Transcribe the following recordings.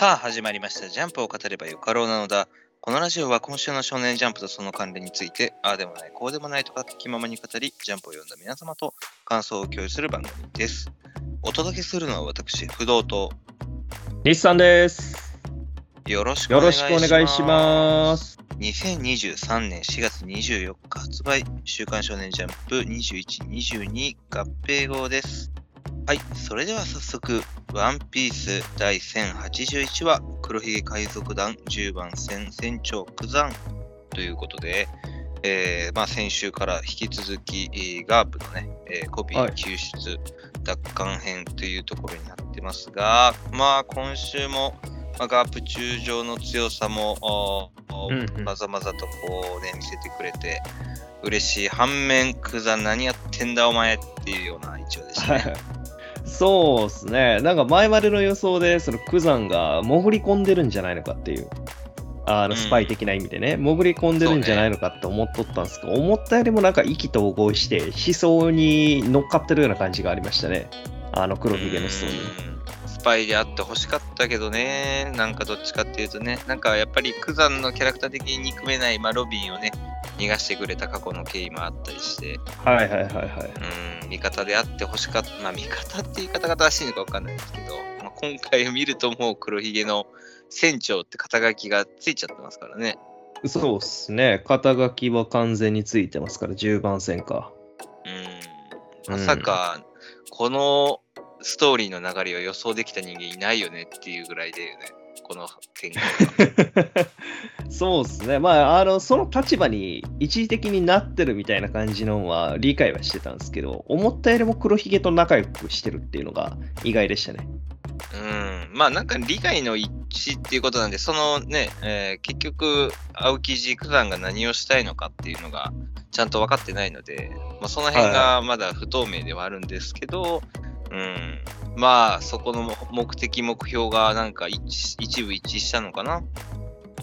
さあ始まりました。ジャンプを語ればよかろうなのだ。このラジオは今週の少年ジャンプとその関連について、ああでもない、こうでもないとか気ままに語り、ジャンプを読んだ皆様と感想を共有する番組です。お届けするのは私、不動と日産です。よろしくおよろ願いします。しくお願いします。2023年4月24日発売、週刊少年ジャンプ21、22合併号です。はい、それでは早速、ワンピース第1081話、黒ひげ海賊団10番戦船長九山ということで、えーまあ、先週から引き続き、えーガープのね、えーコピーはい救出奪還編というところになってますが、まあ今週も、まあ、ガープ中将の強さも、うんうんまざまざとこうね、見せてくれて、嬉しい反面、クザ何やってんだお前っていうような一応でしたね。そうですね。なんか前までの予想で、そのクザンが潜り込んでるんじゃないのかっていう。あうんのスパイ的な意味でね、潜り込んでるんじゃないのかって思っとったんですけど、思ったよりもなんか意気投合して、思想に乗っかってるような感じがありましたね。あの黒ひげの人に。うんスパイであってほしかったけどね、なんかどっちかっていうとね、なんかやっぱりクザンのキャラクター的に憎めない、まあ、ロビンをね、逃がしてくれた過去の経緯もあったりして、はいはいはいはい。うん、味方であってほしかった、まあ味方って言い方が正しいのかわかんないですけど、まあ、今回見るともう黒ひげの船長って肩書きがついちゃってますからね。そうっすね。肩書きは完全についてますから、10番線か。うん、まさか、このストーリーの流れを予想できた人間いないよねっていうぐらいだよね、この展開が。そうですね。まあ、あの、その立場に一時的になってるみたいな感じのは理解はしてたんですけど、思ったよりも黒ひげと仲良くしてるっていうのが意外でしたね。うん、まあなんか理解の一致っていうことなんで、そのね、えー結局、青木寺九段が何をしたいのかっていうのがちゃんと分かってないので、まあ、その辺がまだ不透明ではあるんですけど、うん、まあそこの目的、目標がなんか一一部一致したのかな。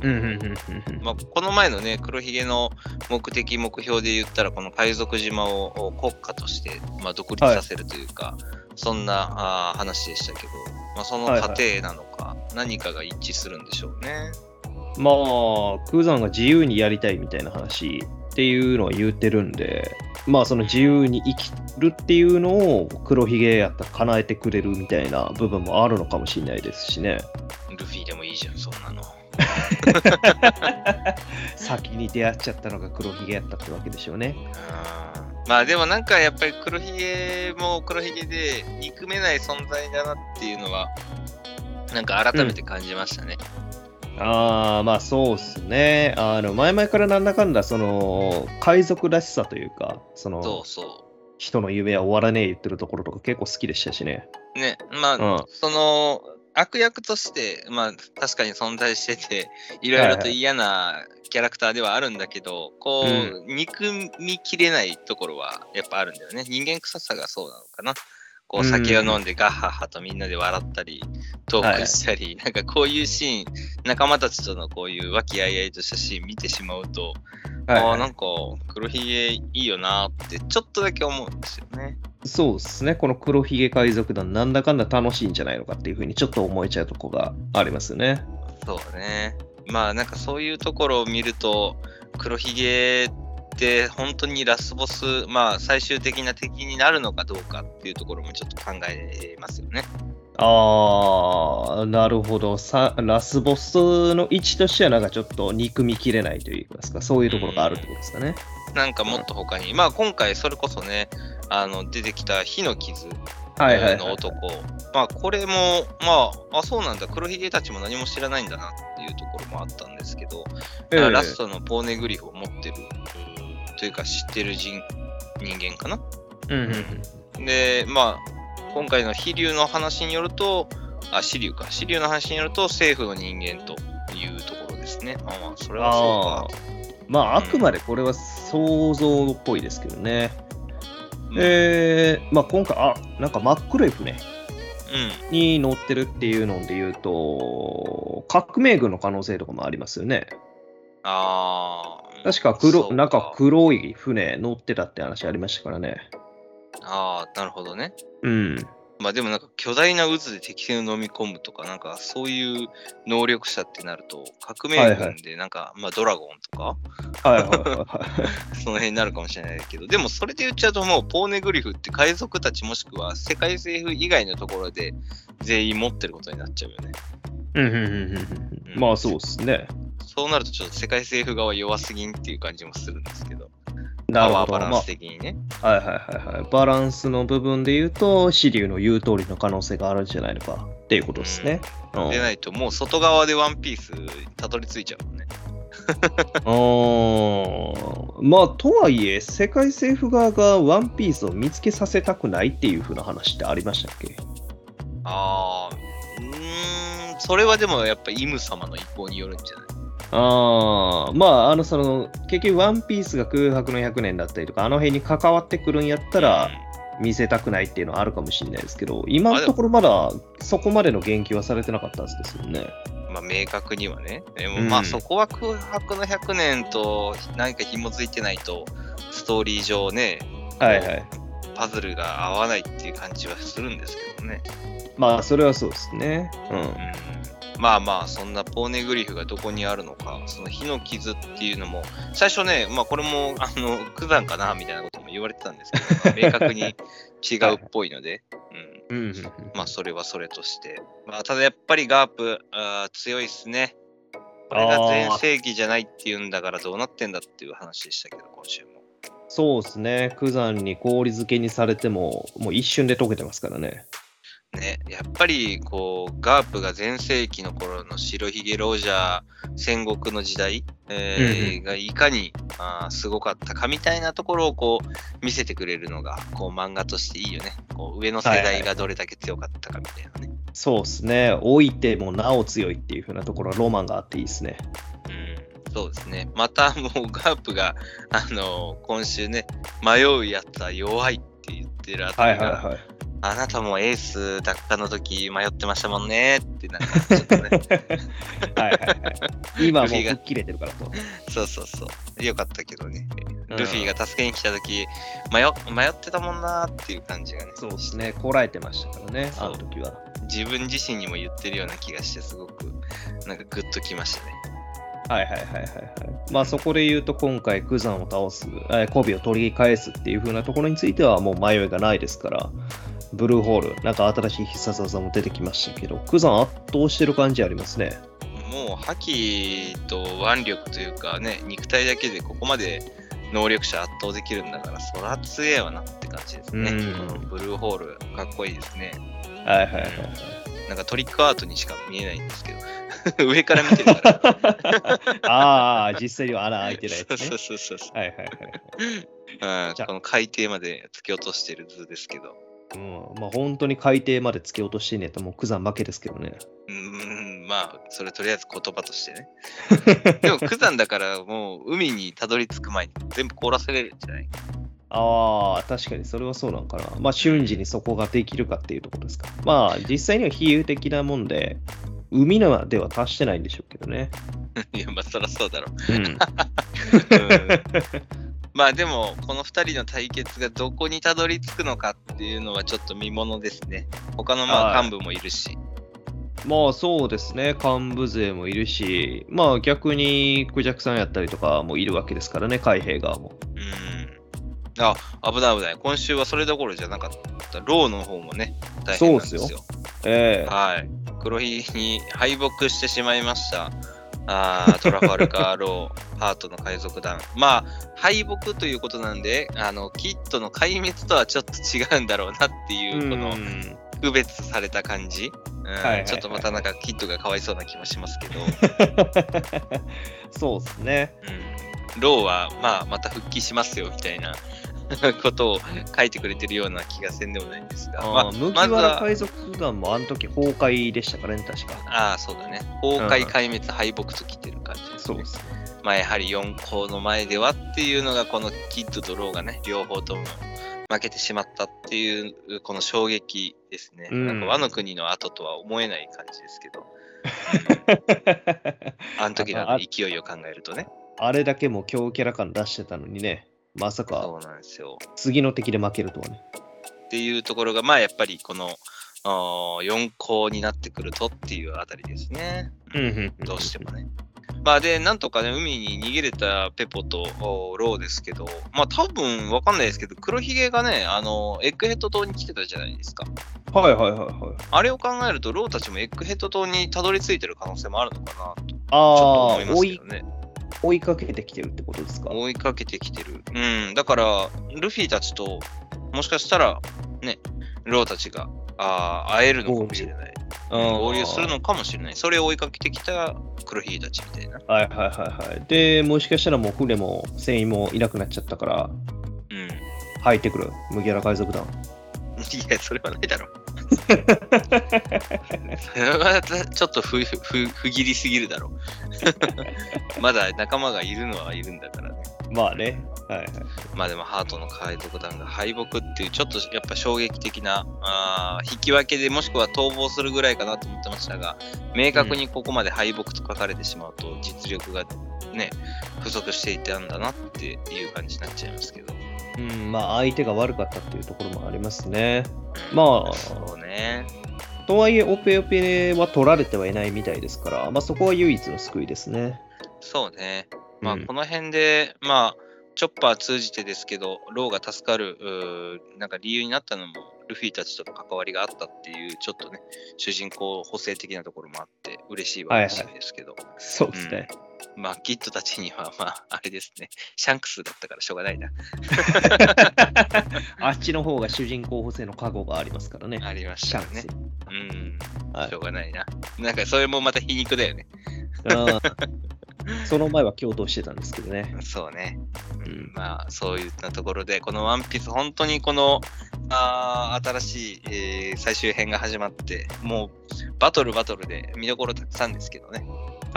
うんうんうんうんまあ、この前のね、黒ひげの目的、目標で言ったら、この海賊島を国家として、まあ、独立させるというか、そんなあー話でしたけど、まあ、その過程なのか、何かが一致するんでしょうね。まあ、クーザンが自由にやりたいみたいな話っていうのは言ってるんで、まあその自由に生きるっていうのを黒ひげやったら叶えてくれるみたいな部分もあるのかもしれないですしね。ルフィでもいいじゃん、そんなの。先に出会っちゃったのが黒ひげやったってわけでしょうね。うんまあでもなんかやっぱり黒ひげも黒ひげで憎めない存在だなっていうのは、なんか改めて感じましたね。ああ、まあそうっすね。あの、前々からなんだかんだ、その、海賊らしさというか、その、そうそ人の夢は終わらねえ言ってるところとか結構好きでしたしね。う。ね、まあ、うんその悪役として、まあ確かに存在してて、いろいろと嫌なキャラクターではあるんだけど、こう、憎みきれないところはやっぱあるんだよね。人間臭さがそうなのかな。こううん酒を飲んでガッハッハとみんなで笑ったり、トークしたり、なんかこういうシーン、仲間たちとのこういう和気あいあいとしたシーン見てしまうと、ああ、なんか黒ひげいいよなってちょっとだけ思うんですよね。そうですね。この黒ひげ海賊団、なんだかんだ楽しいんじゃないのかっていうふうにちょっと思えちゃうとこがありますよね。そうね。まあなんかそういうところを見ると、黒ひげって本当にラスボス、まあ最終的な敵になるのかどうかっていうところもちょっと考えますよね。ああ、なるほど。さラスボスの位置としては、なんかちょっと憎みきれないといいますか、そういうところがあるってことですかね。なんかもっと他に、まあ今回それこそね、あの出てきた火の傷。の男、まあこれも、まあ、あ、そうなんだ、黒ひげたちも何も知らないんだなっていうところもあったんですけど、ええラストのポーネグリフを持ってるというか知ってる人人間かな？うんうんうんで、まあ、今回の飛竜の話によると、あ、支流か。支流の話によると、政府の人間というところですね。まあまあ、それはあそーまあ、あくまでこれは想像っぽいですけどね。うか。えー、まあ今回、あ、なんか真っ黒い船うん。に乗ってるっていうので言うと、革命軍の可能性とかもありますよね。ああ。確か黒、なんか黒い船乗ってたって話ありましたからね。ああ、なるほどね。うん。まあでもなんか巨大な渦で敵戦を飲み込むとか、なんかそういう能力者ってなると、革命軍でなんか、まあドラゴンとか、はいはいはいはい。その辺になるかもしれないけど、でもそれで言っちゃうともうポーネグリフって海賊たちもしくは世界政府以外のところで全員持ってることになっちゃうよね。うんうんうんうんうん。まあそうですね。そうなるとちょっと世界政府側弱すぎんっていう感じもするんですけど、バランス的にね。はいはいはいはい。バランスの部分で言うと、シリュウの言う通りの可能性があるんじゃないのかっていうことですね。うん。でないともう外側でワンピースたどり着いちゃうもんね。うんまあ、とはいえ、世界政府側がワンピースを見つけさせたくないっていう風な話ってありましたっけ？ああ、うーん、それはでもやっぱイム様の意向によるんじゃない？ああ、まあ、あの、その、結局、ワンピースが空白の100年だったりとか、あの辺に関わってくるんやったら、見せたくないっていうのはあるかもしれないですけど、今のところまだそこまでの言及はされてなかったはずですよね。うんまあ明確にはね。でもうんまあそこは空白の100年と何か紐づいてないと、ストーリー上ね、はいはい。パズルが合わないっていう感じはするんですけどね。まあ、それはそうですね。うん。うんまあまあ、そんなポーネグリフがどこにあるのか、その火の傷っていうのも、最初ね、まあこれも、あの、九山かなみたいなことも言われてたんですけど、まあ明確に違うっぽいので、うん。うんまあそれはそれとして。まあただやっぱりガープ、あー強いっすね。これが全盛期じゃないっていうんだからどうなってんだっていう話でしたけど、今週も。そうですね。九山に氷漬けにされても、もう一瞬で溶けてますからね。ね、やっぱりこうガープが全盛期の頃の白ひげロージャー戦国の時代、えーうんうがいかにあーすごかったかみたいなところをこう見せてくれるのがこう漫画としていいよね。こう上の世代がどれだけ強かったかみたいなね。そうですね。置いてもなお強いっていう風なところはロマンがあっていいですね。うん、そうですね。またもうガープが、あの今週ね、迷うやつは弱いって言ってるあたりが、はい。あなたもエース奪還の時迷ってましたもんねってなんかちょっとね、はいはいはい。今はもう吹っ切れてるからと。そうそうそう。よかったけどね。うんルフィが助けに来た時、迷迷ってたもんなーっていう感じがね。そうですね。こらえてましたからね、あの時は。自分自身にも言ってるような気がして、すごく、なんかグッときましたね。はいはいはいはいはい。まあそこで言うと今回クザンを倒す、えーコビを取り返すっていう風なところについてはもう迷いがないですから、ブルーホール、なんか新しい必殺技も出てきましたけど、クザン圧倒してる感じありますね。もう覇気と腕力というかね、肉体だけでここまで能力者圧倒できるんだから、そら強えわなって感じですね。ブルーホール、かっこいいですね。はいはいはいはい。なんかトリックアートにしか見えないんですけど、上から見てるから。ああ、実際には穴開いてないやつねそう。そうそうそう。はいはいはい。じゃあうんこの海底まで突き落としてる図ですけど。うん、まあ本当に海底まで突き落としてんねやったらもうクザン負けですけどね。うーん、まあ、それとりあえず言葉としてね。でも、九山だからもう海にたどり着く前に全部凍らせれるんじゃない？ああ、確かにそれはそうなんかな。まあ瞬時にそこができるかっていうところですか。まあ実際には比喩的なもんで、海のでは達してないんでしょうけどね。いや、まあ、そらそうだろう。うん。うんまあ、でも、この2人の対決がどこにたどり着くのかっていうのはちょっと見ものですね。他のまはいあ幹部もいるし。まあそうですね。幹部勢もいるし、まあ逆にクジャクさんやったりとかもいるわけですからね、海兵側も。うん。あ、危ない危ない。今週はそれどころじゃなかった。ローの方もね、大変なんですよ。そうっすええはい。黒ひげに敗北してしまいました。あートラファルガー・ロー、ハートの海賊団。まあ、敗北ということなんで、あの、キッドの壊滅とはちょっと違うんだろうなっていう、このうん区別された感じ。ちょっとまたなんかキッドがかわいそうな気もしますけど、そうですね。うん、ローは、まあ、また復帰しますよみたいな ことを書いてくれてるような気がせんでもないんですが、まあ麦わら海賊団もあの時崩壊でしたからね、確か。ああ、そうだね。崩壊、壊滅、敗北と来てる感じです、ね。すね。まあ、やはり四皇の前ではっていうのが、このキッドとローがね、両方とも負けてしまったっていう、この衝撃ですね。うんなんかワノ国の後とは思えない感じですけど、あの時のあ勢いを考えるとね。あれだけも強キャラ感出してたのにね、まさかそうなんですよ。次の敵で負けるとはね。っていうところが、まあやっぱりこのあー4校になってくるとっていうあたりですね。うんうんうんどうしてもね。まあで、なんとかね、海に逃げれたペポとおローですけど、まあ多分わかんないですけど、黒ひげがね、あの、エッグヘッド島に来てたじゃないですか。はいはいはいはい。あれを考えると、ローたちもエッグヘッド島にたどり着いてる可能性もあるのかなと、ちょっとあ思いますけどね。追いかけてきてるってことですか？追いかけてきてる。うん。だから、ルフィたちと、もしかしたら、ね、ローたちが、あー会えるのかもしれない。合流するのかもしれない。それを追いかけてきた黒ひげたちみたいな。はいはいはいはい。で、もしかしたらもう船も船員もいなくなっちゃったから、うん。入ってくる、麦わら海賊団。いや、それはないだろ。それはちょっとふふ不義理すぎるだろ。まだ仲間がいるのはいるんだからね。まあね。はいはい。まあでもハートの海賊団が敗北っていうちょっとやっぱ衝撃的なあー引き分けでもしくは逃亡するぐらいかなと思ってましたが明確にここまで敗北と書かれてしまうと実力がね不足していたんだなっていう感じになっちゃいますけどうん、まあ相手が悪かったっていうところもありますね。まあそうねとはいえ、オペオペは取られてはいないみたいですから、まあそこは唯一の救いですね。そうねまあうん。この辺でまあチョッパー通じてですけどローが助かるなんか理由になったのもルフィたちとの関わりがあったっていうちょっとね主人公補正的なところもあって嬉しいは嬉しいですけど、そうですね。まあ、キッドたちには、まあ、あれですね、シャンクスだったからしょうがないな。あっちの方が主人公補正の過去がありますからね。ありましたね。。うん、はいしょうがないな。なんか、それもまた皮肉だよね。うんその前は共闘してたんですけどね。そうね。ううんん、まあ、そういったところで、このワンピース、本当にこの、あー新しい、えー最終編が始まって、もう、バトルバトルで見どころたくさんですけどね。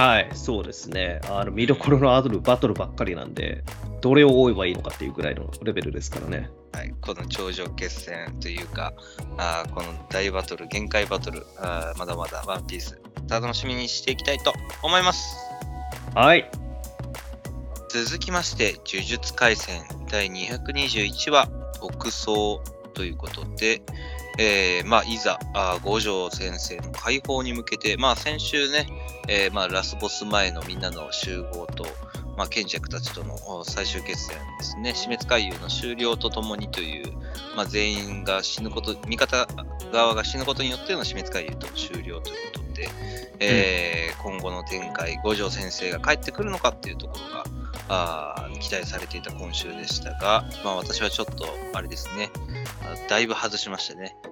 はい、そうですね。あの見どころのあるバトルばっかりなんで、どれを追えばいいのかっていうぐらいのレベルですからね。はい、この頂上決戦というか、あーこの大バトル、限界バトル、あーまだまだワンピース、楽しみにしていきたいと思います。はい。続きまして、呪術廻戦第221話、北総ということで、えーまあ、いざ、あー五条先生の解放に向けて、まあ、先週ね、えーまあ、ラスボス前のみんなの集合と、まあ、賢者たちとのお最終決戦ですね、死滅回遊の終了とともにという、まあ、全員が死ぬこと、味方側が死ぬことによっての死滅回遊と終了ということで、えー今後の展開、五条先生が帰ってくるのかっていうところが、あー期待されていた今週でしたが、まあ、私はちょっと、あれですね、あだいぶ外しましたね。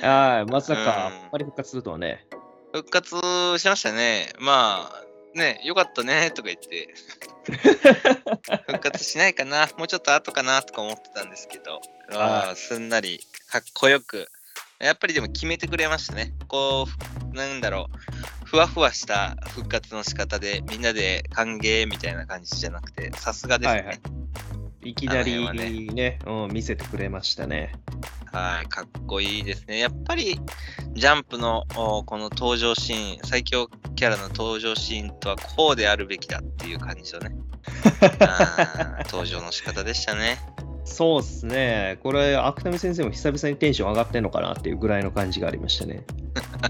はい、まさか、うんあんまり復活するとはね。復活しましたね。まあ、ね、よかったねとか言って、復活しないかな、もうちょっと後かなとか思ってたんですけど、あーすんなり、かっこよく、やっぱりでも決めてくれましたね。こう、なんだろう、ふわふわした復活の仕方で、みんなで歓迎みたいな感じじゃなくて、さすがですね。はいはいいきなりあの辺ねうん、見せてくれましたね。はい、かっこいいですね。やっぱり、ジャンプのおこの登場シーン、最強キャラの登場シーンとはこうであるべきだっていう感じのね、登場の仕方でしたね。そうですね。これ、芥見先生も久々にテンション上がってんのかなっていうぐらいの感じがありましたね。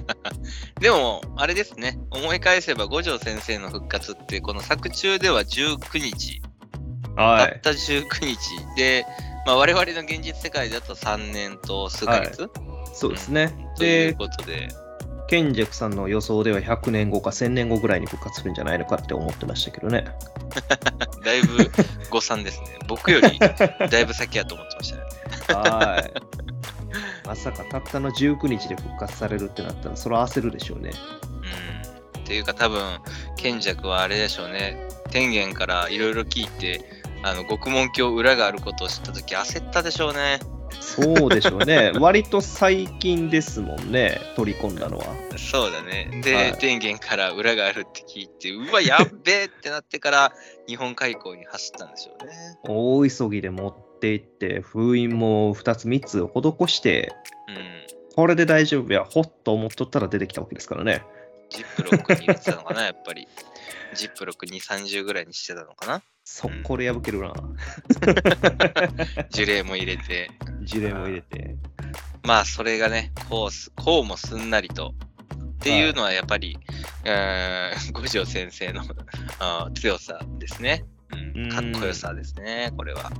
でも、あれですね、思い返せば五条先生の復活って、この作中では19日、はたった19日。で、まあ、我々の現実世界だと3年と数ヶ月、そうですね。というで、ことで、ケンジェクさんの予想では100年後か1000年後ぐらいに復活するんじゃないのかって思ってましたけどね。だいぶ誤算ですね。僕よりだいぶ先やと思ってましたね。はい。まさかたったの19日で復活されるってなったら、それは焦るでしょうね。うん。っていうか多分、賢者はあれでしょうね。天元からいろいろ聞いて、あの、獄門鏡裏があることを知ったとき焦ったでしょうね。そうでしょうね。割と最近ですもんね、取り込んだのは。そうだね。で、はい天元から裏があるって聞いて、うわ、やっべえってなってから、日本海溝に走ったんでしょうね。大急ぎで持って行って、封印も2つ3つ施して、うん。これで大丈夫や、ほっと思っとったら出てきたわけですからね。ジップロックに入れてたのかな、やっぱり。ジップロック2、30ぐらいにしてたのかな？そこで破けるな。樹齢も入れて。事例も入れて。まあ、それがね、こうす、こうもすんなりと。っていうのはやっぱり、うーん五条先生の強さですね。うんうんかっこよさですね、これは。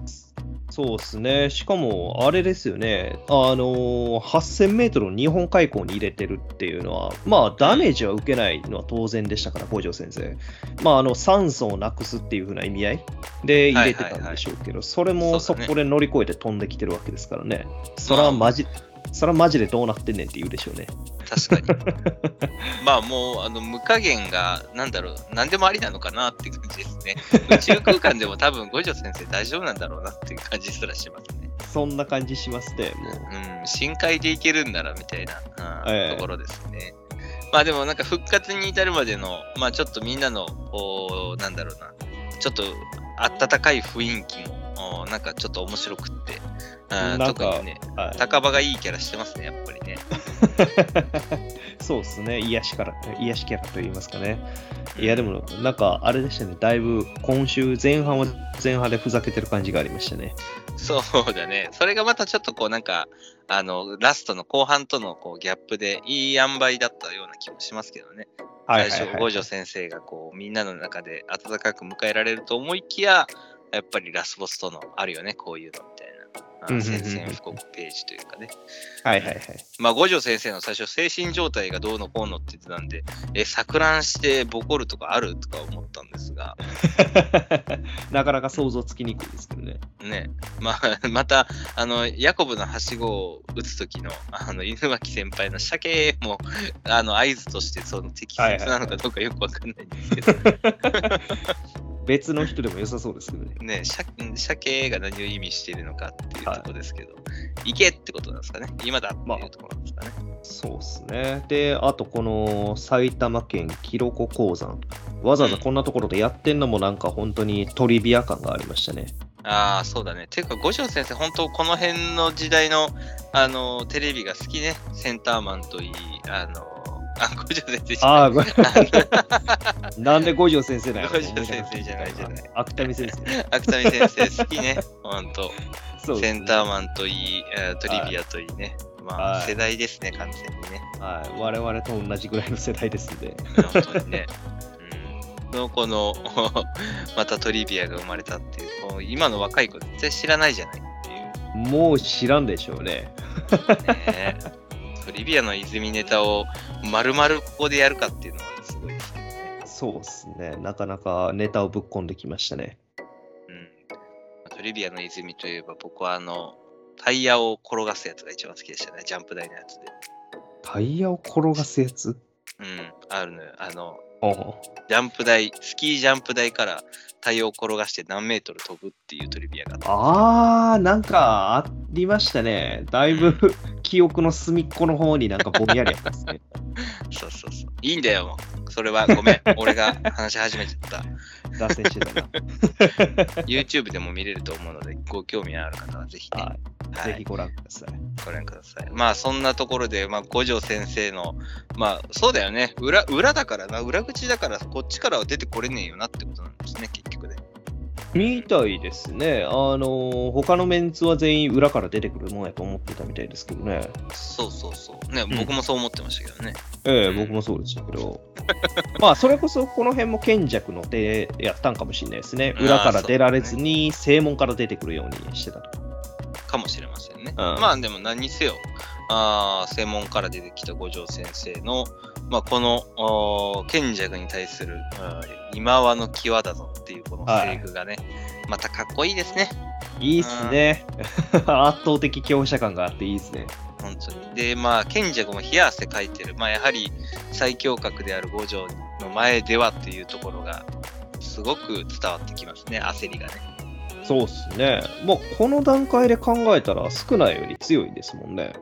そうですね。しかも、あれですよね。あのー、8000メートルを日本海溝に入れてるっていうのは、まあ、ダメージは受けないのは当然でしたから、五条先生。まあ、あの、酸素をなくすっていう風な意味合いで入れてたんでしょうけど、それもそこで乗り越えて飛んできてるわけですからね。それはマジ、それはマジでどうなってんねんって言うでしょうね。確かに。まあもう、あの、無加減が、なんだろう、何でもありなのかなっていう感じですね。宇宙空間でも多分五条先生大丈夫なんだろうなっていう感じすらしますね。そんな感じしますね、もう。うん、深海でいけるんならみたいな、うんええところですね。まあでもなんか復活に至るまでの、まあちょっとみんなの、こう、なんだろうな、ちょっと温かい雰囲気も、おなんかちょっと面白くって、うんなんか特にね、はい高場がいいキャラしてますね、やっぱりね。そうですね、癒しから、癒しキャラと言いますかね。いや、でも、なんか、あれでしたね、だいぶ今週前半は前半でふざけてる感じがありましたね。そうだね。それがまたちょっとこうなんか、あの、ラストの後半とのこうギャップでいい塩梅だったような気もしますけどね。はい最初、五条先生がこうみんなの中で温かく迎えられると思いきや、やっぱりラスボスとのあるよね、こういうの。宣戦布告ページというかね。はいはいはい。まあ、五条先生の最初、精神状態がどうのこうのって言ってたんで、え、錯乱してボコるとかあるとか思ったんですが、なかなか想像つきにくいですけどね。ね、まあ、また、あの、ヤコブのはしごを打つ時の、あの、犬巻先輩の鮭も、あの、合図として、その適切なのかどうかよくわかんないんですけど、別の人でも良さそうですけどね。ね、鮭鮭が何を意味しているのかっていうところですけど、行けってことなんですかね。今だっていうところなんですかね。そうですね。で、あとこの埼玉県キロコ鉱山。わざわざこんなところでやってんのもなんか本当にトリビア感がありましたね。ああ、そうだね。ていうか、五条先生、本当この辺の時代の、あの、テレビが好きね。センターマンといい、あの、あ、五条先生じゃない。あなんで五条先生だよ。五条先生じゃないじゃない。芥見先生。芥見先生好きね。本当そうねセンターマンといい、えートリビアといいね。まあ、はい世代ですね、完全にね。はい。我々と同じぐらいの世代ですんで。本当にね。うん、のこの、またトリビアが生まれたっていう、こう今の若い子絶対知らないじゃないっていう。もう知らんでしょうね。ねトリビアの泉ネタを丸々ここでやるかっていうのはすごいですね。そうですね。なかなかネタをぶっ込んできましたね。うん。トリビアの泉といえば僕はあの、タイヤを転がすやつが一番好きでしたね。ジャンプ台のやつで。タイヤを転がすやつ？うん。あるのよ。あの、ジャンプ台、スキージャンプ台からタイヤを転がして何メートル飛ぶっていうトリビアがあった。あー、なんかありましたね。だいぶ記憶の隅っこの方になんかぼんやりあったんですね。そうそうそう。いいんだよ。それはごめん。俺が話し始めちゃった。脱線してたな。YouTube でも見れると思うので、ご興味ある方はぜひね、は。はいぜひご覧ください。ご覧ください。まあそんなところで、まあ五条先生の、まあそうだよね、裏裏だからな、裏口だからこっちからは出てこれねえよなってことなんですね、結局ね。みたいですね。あのー他のメンツは全員裏から出てくるもんやと思ってたみたいですけどね。そうそうそう。ね、ん僕もそう思ってましたけどね。ええ僕もそうでしたけど。まあ、それこそこの辺も賢弱の手やったんかもしれないですね。裏から出られずに正門から出てくるようにしてたと。かもしれませんね。んまあでも何にせよ、あー専門から出てきた五条先生の、まあ、この賢弱に対する、今はの際だぞっていうこのセリフがね、またかっこいいですね。いいっすね。圧倒的強者感があっていいっすね。本当に。で、まあ、賢者も冷や汗かいてる。まあ、やはり最強格である五条の前ではっていうところが、すごく伝わってきますね、焦りがね。そうっすね。まあ、この段階で考えたら少ないより強いですもんね。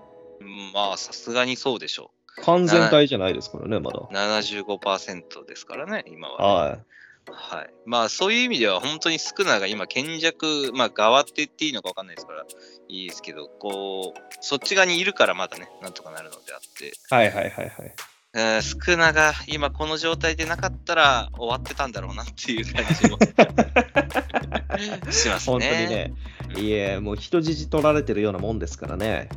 うんまあ、さすがにそうでしょ完全体じゃないですからね、まだう。。75%ですからね、今は、ね。はい。はい。まあ、そういう意味では、本当にスクナが今、賢弱、まあ、側って言っていいのか分かんないですから、いいですけど、こう、そっち側にいるからまだね、なんとかなるのであって、はいはいはいはい。えースクナが今この状態でなかったら終わってたんだろうなっていう感じも しますね。本当にね。いえ、もう人質取られてるようなもんですからね。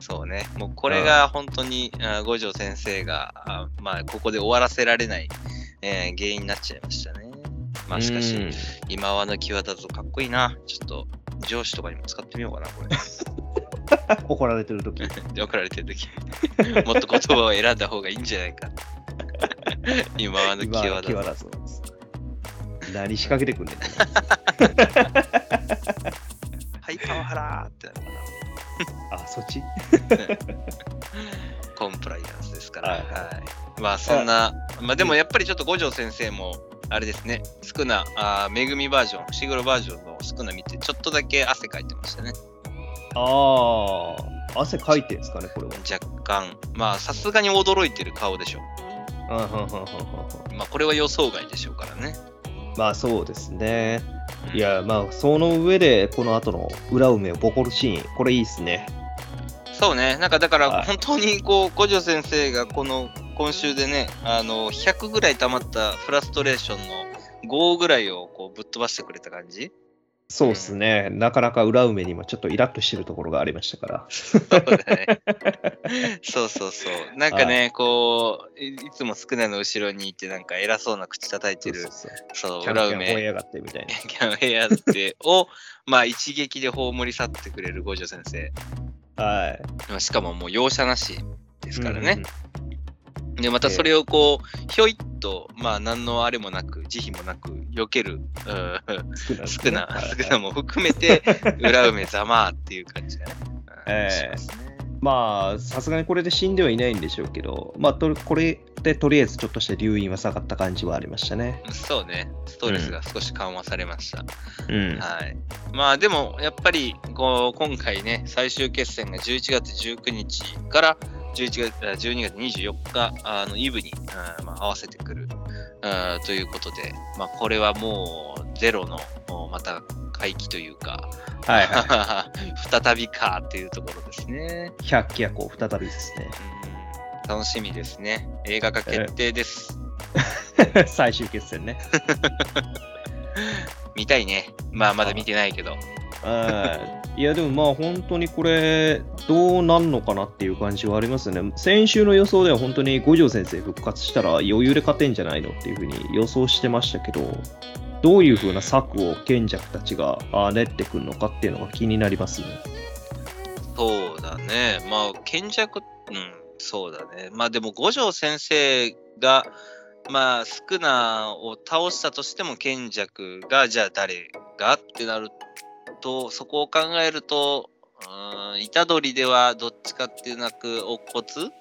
そうね。もうこれが本当に、あ五条先生が、あまあ、ここで終わらせられない、えー原因になっちゃいましたね。まあ、しかし、うん今はの際だとかっこいいな。ちょっと、上司とかにも使ってみようかな、これ。怒られてる時で 怒られてるとき。もっと言葉を選んだ方がいいんじゃないか。今はの今際だと。何仕掛けてくんねん。はい、パワハラーってなるかな。あ、そっち？コンプライアンスですから。ははいい。まあそんな、まあでもやっぱりちょっと五条先生も、あれですね、少な、あーめぐみバージョン、伏黒バージョンの少な見て、ちょっとだけ汗かいてましたね。ああ、汗かいてんすかね、これは。若干。まあさすがに驚いてる顔でしょ。うんうんうんうんうんまあこれは予想外でしょうからね。まあそうですね。うんいや、まあその上で、この後の裏梅をボコるシーン、これいいっすね。そうね、なんかだからはい本当にこう、五条先生がこの今週でね、あの、100ぐらい溜まったフラストレーションの5ぐらいをこうぶっ飛ばしてくれた感じそうっすね。なかなか裏梅にもちょっとイラッとしてるところがありましたから。そうだね。そうそうそう。なんかね、こうい、いつも少ないの後ろにいて、なんか偉そうな口叩いてる、そう裏梅、ンキャンやがってみたいな。キャンヘアってを、まあ一撃で葬り去ってくれる五条先生。はい。まあしかももう容赦なしですからね。うんで、またそれをこう、ひょいっと、まあ何のあれもなく、慈悲もなく、避ける、うん少な少な、も含めて、裏梅ざまーっていう感じがね。うんええしますねまあ、さすがにこれで死んではいないんでしょうけど、まあ、とこれでとりあえずちょっとした留飲は下がった感じはありましたね。そうね、ストレスが少し緩和されました。うん。はい。まあでも、やっぱり、こう、今回ね、最終決戦が11月19日から11月、あ12月24日あのイブに、あーまあ、合わせてくるあーということで、まあこれはもうゼロの、また回帰というか、はいは 再びかっていうところですね。い。百鬼夜行再びですね。うん楽しみですね。映画化決定です。最終決戦ね。見たいね。まあまだ見てないけど。はいいや、でもまあ本当にこれ、どうなんのかなっていう感じはありますね。先週の予想では本当に五条先生復活したら余裕で勝てんじゃないのっていうふうに予想してましたけど、どういうふうな策を賢者たちが練ってくるのかっていうのが気になりますね。そうだね。まあ、賢弱、うん、そうだね。まあでも、五条先生が、まあ、スクナを倒したとしても、賢弱が、じゃあ誰が？ってなると、そこを考えると、うん、虎杖ではどっちかっていうなく、乙骨？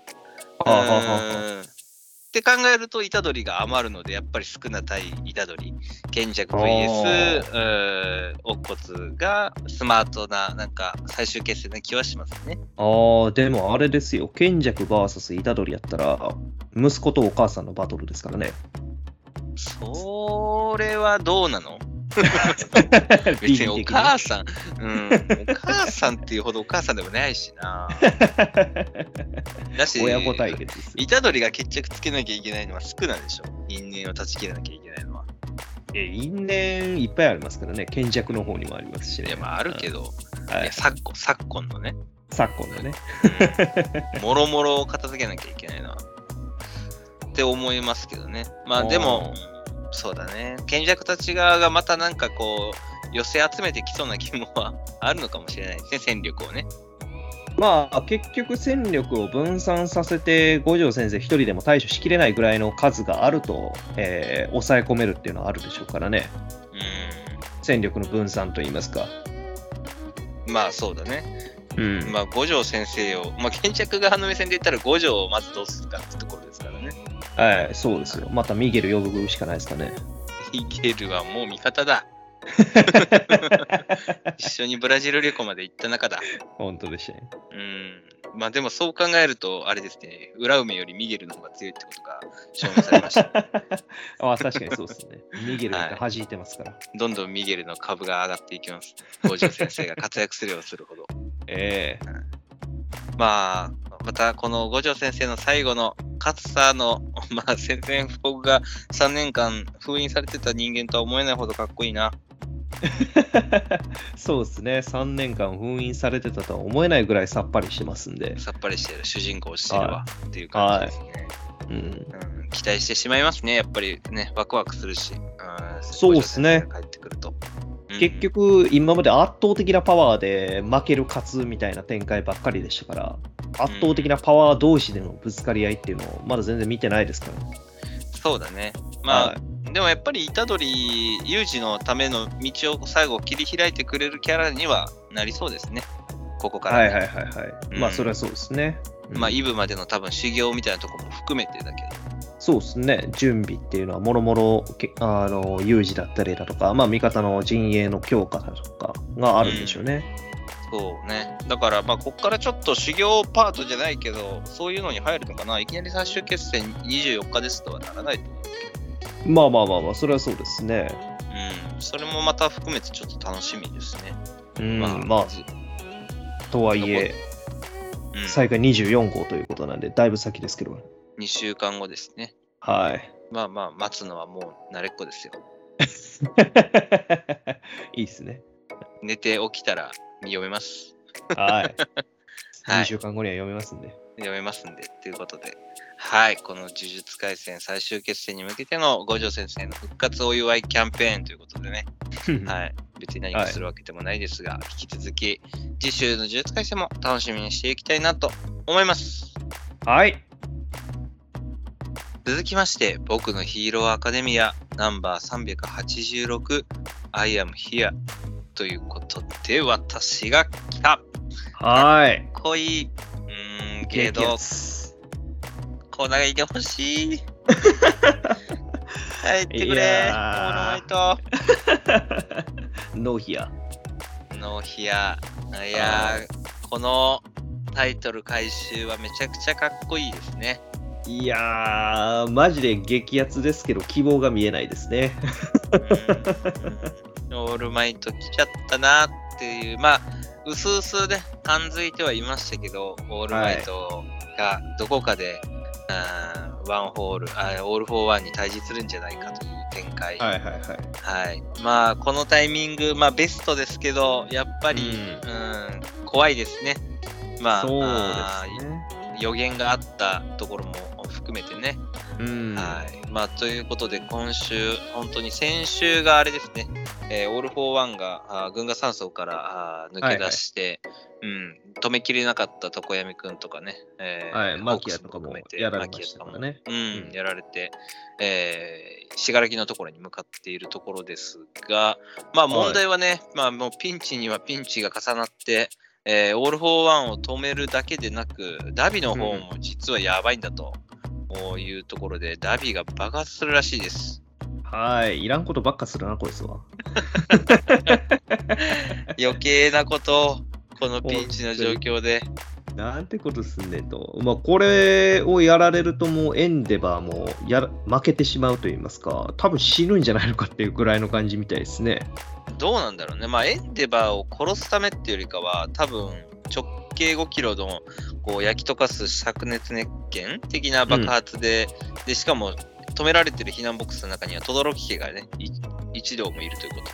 って考えると、虎杖が余るので、やっぱり少な対虎杖。賢弱 VS うん乙骨がスマートな、なんか最終決戦な気はしますね。ああ、でもあれですよ。賢弱 VS 虎杖やったら、息子とお母さんのバトルですからね。それはどうなの？別にお母さん、うん、お母さんっていうほどお母さんでもないしな。だし、親子対決。虎杖が決着つけなきゃいけないのは少ないでしょ。因縁を断ち切らなきゃいけないのは。え、因縁いっぱいありますからね。賢弱の方にもありますしね。いや、まああるけど、はいいや、昨今、昨今のね、昨今のね。もろもろを片付けなきゃいけないな。って思いますけどね。まあ でも、そうだね。賢弱たち側がまたなんかこう、寄せ集めてきそうな気も あるのかもしれないですね、戦力をね。まあ、結局戦力を分散させて、五条先生一人でも対処しきれないぐらいの数があると、えー抑え込めるっていうのはあるでしょうからね。戦力の分散といいますか。うん。まあそうだね。うん。まあ五条先生を、まあ賢弱側の目線で言ったら五条をまずどうするかってところですからね。はい、そうですよ。またミゲル呼ぶしかないですかね。イゲルはもう味方だ。一緒にブラジル旅行まで行った中だ。本当でしたね。うん。まあでもそう考えると、あれですね、裏梅よりミゲルの方が強いってことが証明されました。あ確かにそうですね。ミゲルが弾いてますから。どんどんミゲルの株が上がっていきます。五条先生が活躍すればするほど。ええまあ、またこの五条先生の最後の勝さの、まあ、宣戦布告が3年間封印されてた人間とは思えないほどかっこいいな。そうですね、3年間封印されてたとは思えないぐらいさっぱりしてますんで、さっぱりしてる主人公してるわっていう感じですね。うん、うん、期待してしまいますね、やっぱりね、ワクワクするし。うんそうっすね。帰ってくると。うん結、局、今まで圧倒的なパワーで負ける勝つみたいな展開ばっかりでしたから、圧倒的なパワー同士でのぶつかり合いっていうのをまだ全然見てないですからね。そうだね。まあ、はいでもやっぱり虎杖裕二のための道を最後切り開いてくれるキャラにはなりそうですね。ここから、ねはいはいはいはい。うんまあ、それはそうですね。うんまあ、イブまでの多分修行みたいなところも含めてだけど。そうですね、準備っていうのは、もろもろけあの有事だったりだとか、まあ、味方の陣営の強化だとかがあるんでしょうね。そうね。だから、まあ、こっからちょっと修行パートじゃないけど、そういうのに入るのかな。いきなり最終決戦24日ですとはならないと思うけまあまあまあまあ、それはそうですね。ど。うん。それもまた含めてちょっと楽しみですね。うん、ままあ、あ、ずとはいえ、うん、再開24号ということなんで、だいぶ先ですけど。2週間後ですね。はい。まあまあ、待つのはもう慣れっこですよ。いいっすね。寝て起きたら読めます。はい。はい2週間後には読めますんで。読めますんで、ということで。はい、この呪術廻戦最終決戦に向けての五条先生の復活お祝いキャンペーンということでね。はい。別に何かするわけでもないですが、引き続き次週の呪術廻戦も楽しみにしていきたいなと思います。はい。続きまして、僕のヒーローアカデミアナンバー386 I am here ということで、私が来た。はい。濃い。うーん、けど、コーナーがいてほしい。帰ってくいれ。オールマイト。ノーヒア。ノーヒア。いやー、このタイトル回収はめちゃくちゃかっこいいですね。いやー、マジで激アツですけど、希望が見えないですね。うんオールマイト来ちゃったなっていう、まあ、うすうすね、感づいてはいましたけど、オールマイトがどこかで、あーワンホールあ、オールフォーワンに対峙するんじゃないかという展開。はいはいはい。はい。まあ、このタイミング、まあ、ベストですけど、やっぱり、ううん、怖いですね。まあ、そうあですね。ー予言があったところも含めてね。うん。はい。まあ、ということで、今週、本当に先週があれですね、えーオール・フォー・ワンがあー群訝山荘からあー抜け出して、うん、止めきれなかった常闇くんとかね、えーはい、マキアとかも含めてやられましたからね。うん、うんやられて、えー、死柄木のところに向かっているところですが、まあ問題はね、まあもうピンチにはピンチが重なって、えーオール・フォー・ワンを止めるだけでなく、荼毘の方も実はやばいんだというところで、荼毘が爆発するらしいです。はい。いらんことばっかするな、こいつは。余計なことを、このピンチの状況で。なんてことすんねんと。まあ、これをやられるともうエンデバーもやら負けてしまうと言いますか、多分死ぬんじゃないのかっていうぐらいの感じみたいですね。どうなんだろうね。まあ、エンデバーを殺すためっていうよりかは、多分直径5キロのこう焼き溶かす灼熱熱源的な爆発で、で、しかも止められてる避難ボックスの中には、轟家がね、い一同もいるということで、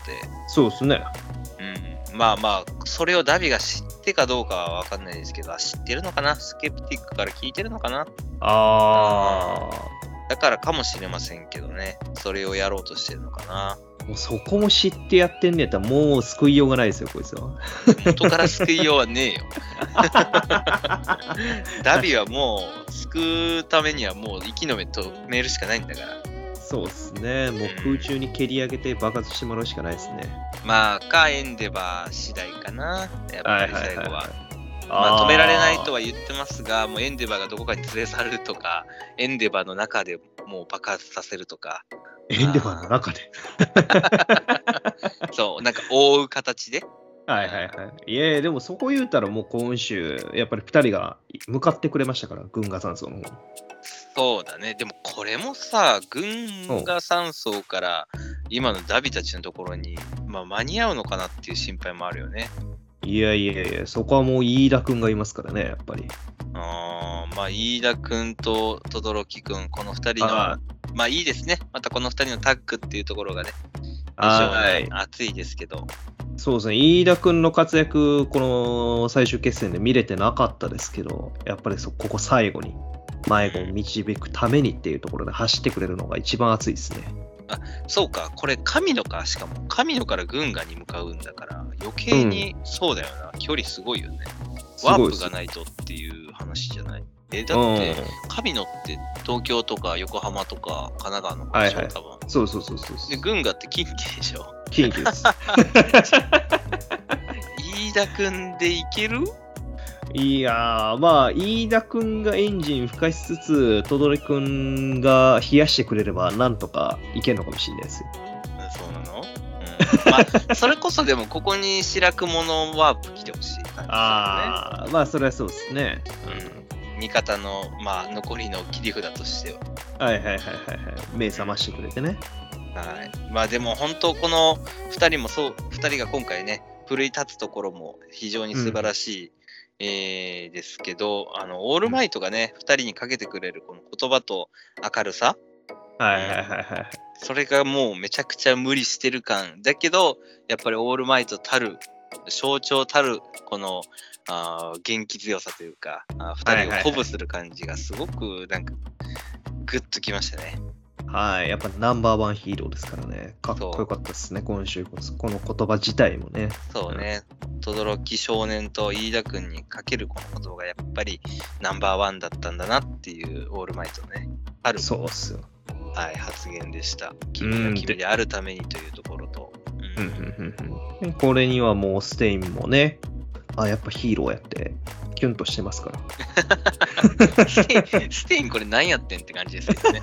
そうですね。うん、まあまあ、それをダビが知ってかどうかは分かんないですけど、あ知ってるのかな？スケプティックから聞いてるのかな？あだからかもしれませんけどね、それをやろうとしてるのかな。ー。もうそこも知ってやってんねやったらもう救いようがないですよ、こいつは。元から救いようはねえよ。ダビはもう救うためにはもう息の目止めるしかないんだから。そうですね。もう空中に蹴り上げて爆発してもらうしかないですね。まあ、かエンデバー次第かな。やっぱり最後は。まああ、止められないとは言ってますが、もうエンデバーがどこかに連れ去るとか、エンデバーの中でもう爆発させるとか、エンデバーの中で？そう、なんか覆う形で。はいはいはい。いやいや、でもそこ言うたらもう今週、やっぱり2人が向かってくれましたから、軍河山荘の方に。そうだね。でもこれもさ、軍が山荘から今のダビたちのところに、まあ、間に合うのかなっていう心配もあるよね。いやいやいや、そこはもう飯田くんがいますからね、やっぱり。あーまあ、飯田くんと轟くん、この二人の、はまあいいですね。またこの二人のタッグっていうところがね、非はい常に熱いですけど。そうですね、飯田くんの活躍、この最終決戦で見れてなかったですけど、やっぱりそここ最後に、迷子を導くためにっていうところで走ってくれるのが一番熱いですね。そうか、これ神野か、しかも神野から軍河に向かうんだから、余計にそうだよな、距離すごいよね。ワープがないとっていう話じゃない。え、だって、神野って東京とか横浜とか神奈川の方でしょ、はいはい多分。うん、そうそうそうそうそう。で、軍河って近畿でしょ。近畿です。飯田くんでいける？いやー、まあ、飯田くんがエンジン吹かしつつ、とどりくんが冷やしてくれれば、なんとかいけるのかもしれないですよ。そうなの、うん、まあ、それこそでも、ここに白雲のワープ来てほしい感じですよね。ああ、まあ、それはそうですね。うん、味方の、まあ、残りの切り札としては。はいはいはいはいはい。目覚ましてくれてね。はい。まあでも本当この2人もそう、2人が今回ね、奮い立つところも非常に素晴らしい、えーですけど、あの、オールマイトがね、2人にかけてくれるこの言葉と明るさ、はいはいはいはい。それがもうめちゃくちゃ無理してる感。だけど、やっぱりオールマイトたる、象徴たる、この、あー元気強さというか、あー2人を鼓舞する感じがすごくなんか、グッときましたね。はい、やっぱナンバーワンヒーローですからね。かっこよかったですね、今週こそ。この言葉自体もね。そうね、轟少年と飯田君にかけるこの言葉がやっぱりナンバーワンだったんだなっていうオールマイトのね、ある、そうっすよ。はい、発言でした。君が君であるためにというところと。うんうんうんうんこれにはもうステインもね、あ、やっぱヒーローやって、キュンとしてますから。ステイン、これ何やってんって感じですけどね。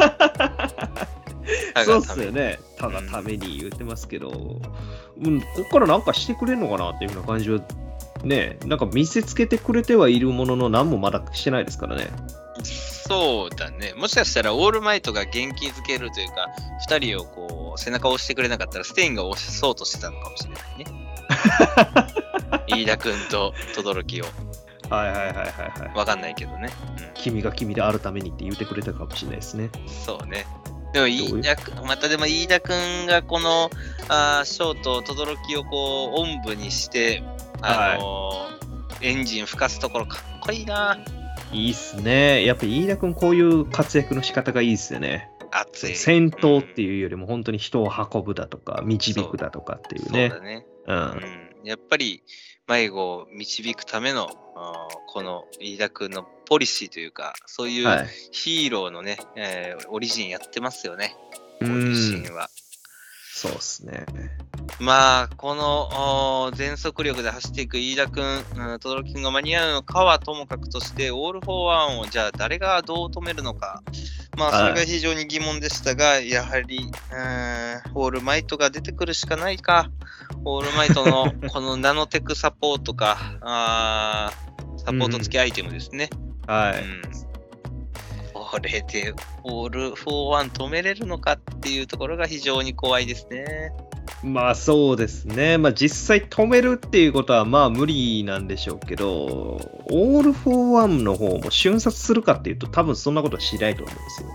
そうっすよね。ただために言ってますけど、うん、こっからなんかしてくれんのかなっていうふうな感じは、ね、なんか見せつけてくれてはいるものの、何もまだしてないですからね。そうだね。もしかしたらオールマイトが元気づけるというか、二人をこう背中を押してくれなかったら、ステインが押そうとしてたのかもしれないね。飯田君と轟を。はいはいはいはいはい。わかんないけどね。君が君であるためにって言ってくれたかもしれないですね。うん、そうね。でも飯田君、またでも飯田君がこの、あーショート、轟をこう、おんぶにして、あのーエンジン吹かすところかっこいいな。いいっすね。やっぱ飯田君こういう活躍の仕方がいいっすよね。熱い。戦闘ってういうよりも本当に人を運ぶだとか、導くだとかっていん、うね。そうだね。う。うんん。やっぱり、迷子を導くための、この飯田君のポリシーというか、そういうはい。ヒーローのね、えーオリジンやってますよね。うご自身ん。は。そうっすね。まあ、この全速力で走っていく飯田君、うん、轟君が間に合うのかはともかくとして、オール・フォー・ワンをじゃあ誰がどう止めるのか、まあ、はいそれが非常に疑問でしたが、やはり、うん、オールマイトが出てくるしかないか、オールマイトの このナノテクサポートか、あーサポート付きアイテムですね。はい。うんこれでオール・フォー・ワン止めれるのかっていうところが非常に怖いですね。まあそうですね。まあ実際止めるっていうことはまあ無理なんでしょうけど、オール・フォー・ワンの方も瞬殺するかっていうと多分そんなことはしないと思うんですよ。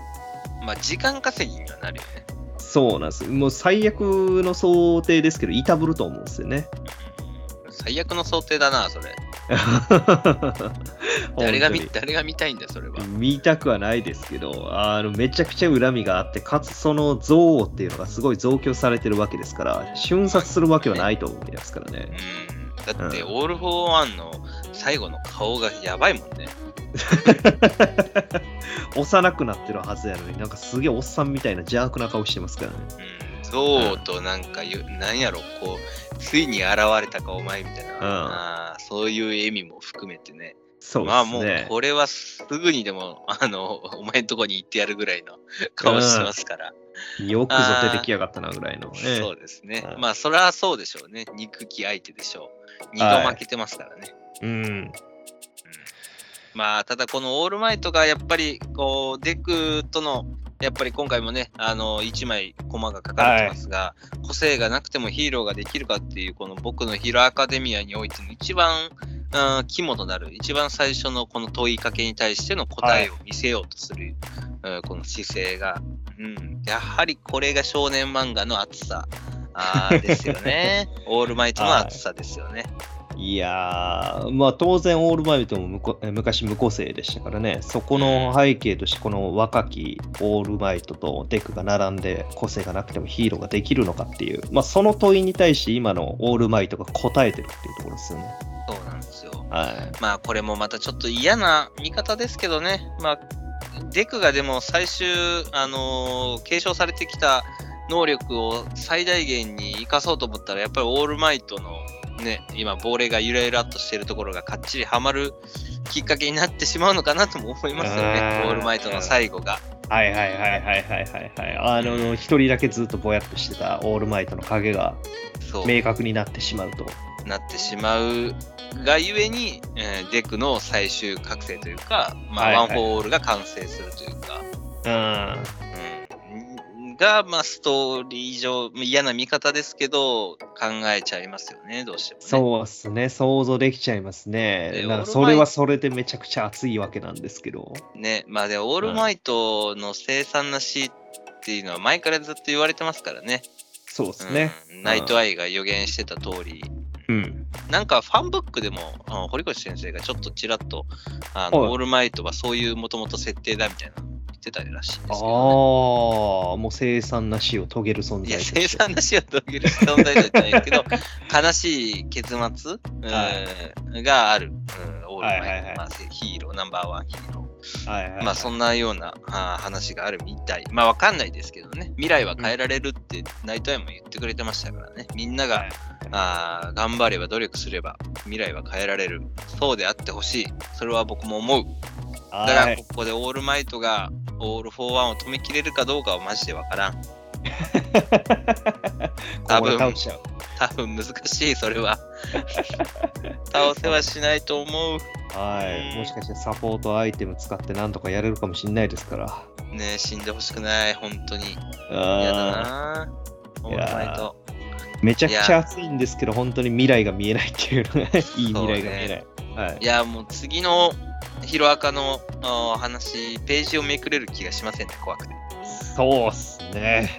まあ、時間稼ぎにはなるよね。そうなんです。もう最悪の想定ですけど、いたぶると思うんですよね。最悪の想定だな、それ。誰が見本誰が見たいんだよ、それは見たくはないですけど、あのめちゃくちゃ恨みがあって、かつその憎悪っていうのがすごい増強されてるわけですから、瞬殺するわけはないと思いますからね。うん。だって、うんオール・フォー・ワンの最後の顔がやばいもんね。幼くなってるはずやのに、なんかすげえおっさんみたいな邪悪な顔してますからね。うん。ゾウとなんか言う、なんやろ、こう、ついに現れたか、お前みたいな。あーそういう笑みも含めてね。そうまあもうですね。、これはすぐにでも、あの、お前んとこに行ってやるぐらいの顔してますから。よくぞ出てきやがったなぐらいの、ね。そうですね。うんまあ、それはそうでしょうね。憎き相手でしょう。二度負けてますからね。うん。うんまあ、ただこのオールマイトがやっぱり、こう、デクとの、やっぱり今回もね、あの、1枚コマが書かれてますが、個性がなくてもヒーローができるかっていう、この僕のヒーローアカデミアにおいての一番、うん、肝となる、一番最初のこの問いかけに対しての答えを見せようとする、うんこの姿勢が、うん、やはりこれが少年漫画の熱さあーですよね。オールマイトの熱さですよね。いやー、まあ当然オールマイトもむこえ昔無個性でしたからね、そこの背景としてこの若きオールマイトとデクが並んで個性がなくてもヒーローができるのかっていう、まあその問いに対して今のオールマイトが答えてるっていうところですよね。そうなんですよ。はい。まあこれもまたちょっと嫌な見方ですけどね。まあデクがでも最終、あのー継承されてきた能力を最大限に生かそうと思ったらやっぱりオールマイトのね、今亡霊がゆらゆらっとしてるところがかっちりはまるきっかけになってしまうのかなとも思いますよね。オールマイトの最後が。はいはいはいはいはいはいはい。あの、一人だけずっとぼやっとしてたオールマイトの影が明確になってしまうと。なってしまうがゆえに、えーデクの最終覚醒というか、まあはいはいワン・フォー・オールが完成するというか、うん。うん、が、まあ、ストーリー上、嫌な見方ですけど、考えちゃいますよね、どうしても、ね。そうっすね。想像できちゃいますねで。なんかそれはそれでめちゃくちゃ熱いわけなんですけど。ね。まあ、で、オールマイトの凄惨な死っていうのは前からずっと言われてますからね。そうですね。うんナイトアイが予言してた通り、うん。なんかファンブックでも、堀越先生がちょっとちらっと、あのはいオールマイトはそういうもともと設定だみたいなってたらしいんですけああ、ど、もう凄惨な死を遂げる存ね。いや、在として。凄惨な死を遂げる存在じゃないですけど、悲しい結末、うんがある、うん、オールマイト、はいはいはいまあ、ヒーロー、ナンバーワンヒーロー。はいはいはいまあ、そんなような話があるみたい。まあ、わかんないですけどね。未来は変えられるって、ナイトアイも言ってくれてましたからね。みんなが、はいあー頑張れば努力すれば未来は変えられる。そうであってほしい。それは僕も思う。だかはいらここでオールマイトがオール・フォー・ワンを止めきれるかどうかはマジでわからん。多分。多分難しい、それは。倒せはしないと思う。はい。もしかしてサポートアイテム使ってなんとかやれるかもしれないですから。ねえ死んでほしくない、本当に。嫌だあな。オールマイト。ーめちゃくちゃ熱いんですけど、本当に未来が見えないっていうのが、いい未来が見えない。はいい。や、もう次のヒロアカの話、ページをめくれる気がしませんね、怖くて。そうっすね。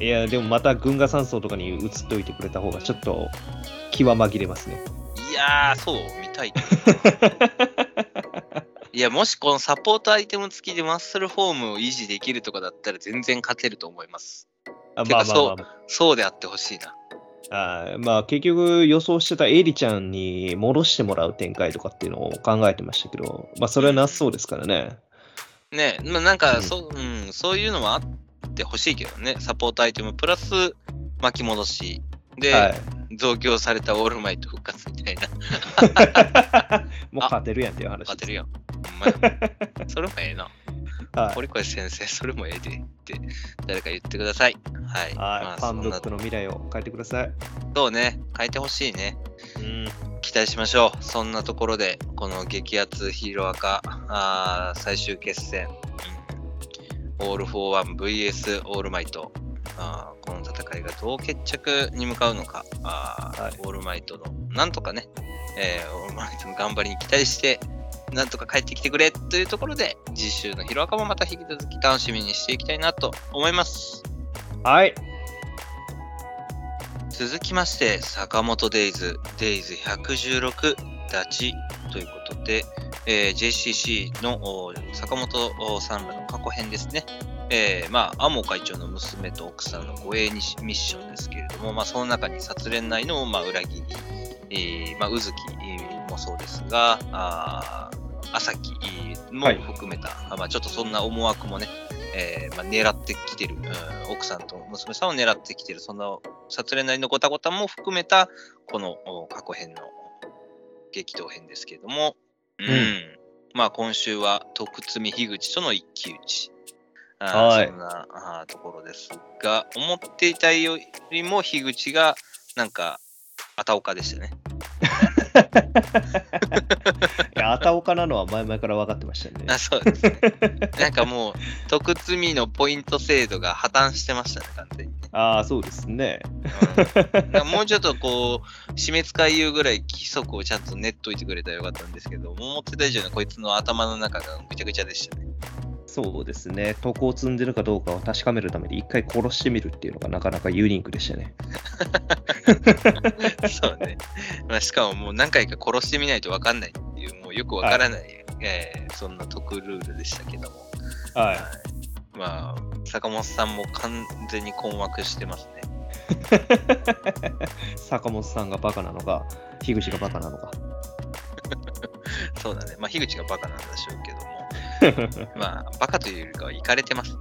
いや、でもまた群馬山荘とかに移っておいてくれた方がちょっと気は紛れますね。いやー、そう、見たい。いや、もしこのサポートアイテム付きでマッスルフォームを維持できるとかだったら全然勝てると思います。あまあまあまあまあそうであってほしいな。あーまあ結局予想してたエリちゃんに戻してもらう展開とかっていうのを考えてましたけど、まあそれはなさそうですからね。ねまあ、なんか、うんそう、うん、そういうのもあってほしいけどね。サポートアイテムプラス巻き戻し。で、はい。増強されたオールマイト復活みたいな。もう勝てるやんっていう話。勝てるやん。それもええな。はい。堀越先生、それもええでって誰か言ってください。はい。はい。ファンブッの未来を変えてください。そうね、変えてほしいね。うん。期待しましょう。そんなところで、この激アツヒーローアカあー最終決戦、うんオール・フォー・ワン VS オールマイト。あーこの戦いがどう決着に向かうのか、あーはいオールマイトの、なんとかね、えーオールマイトの頑張りに期待して、なんとか帰ってきてくれというところで、次週のヒーローアカもまた引き続き楽しみにしていきたいなと思います。はい。続きまして、坂本デイズ、デイズ116立ちということで、えー JCC のお坂本おさんらの過去編ですね。えーまあ、アモ会長の娘と奥さんの護衛ミッションですけれども、まあ、その中に殺連内の、まあ、裏切り、えーまあ、宇月えーもそうですが、あー朝木もはい含めた、あまあ、ちょっとそんな思惑もね、えーまあ、狙ってきてる、うん奥さんと娘さんを狙ってきてる、そんな殺連なりのごたごたも含めた、このお過去編の激闘編ですけれども、うん。んまあ今週は徳積樋口との一騎打ち。はいそんなところですが、思っていたよりも樋口が、なんか、あたおかでしたね。いや、あたおかなのは前々から分かってましたよねあ。そうですね。なんかもう、特積みのポイント制度が破綻してましたね、完全にね。ああ、そうですね。うん、もうちょっとこう、死滅回遊ぐらい規則をちゃんと練っといてくれたらよかったんですけど、思ってた以上にこいつの頭の中がぐちゃぐちゃでしたね。そうですね。徳を積んでるかどうかを確かめるために一回殺してみるっていうのがなかなかユニークでしたね。そうね。まあ、しかももう何回か殺してみないと分かんないっていう、もうよく分からない、えーそんな得ルールでしたけども。はい。まあ、坂本さんも完全に困惑してますね。坂本さんがバカなのか、樋口がバカなのか。そうだね。まあ、樋口がバカなんでしょうけども。まあ、バカというよりかは、いかれてますね。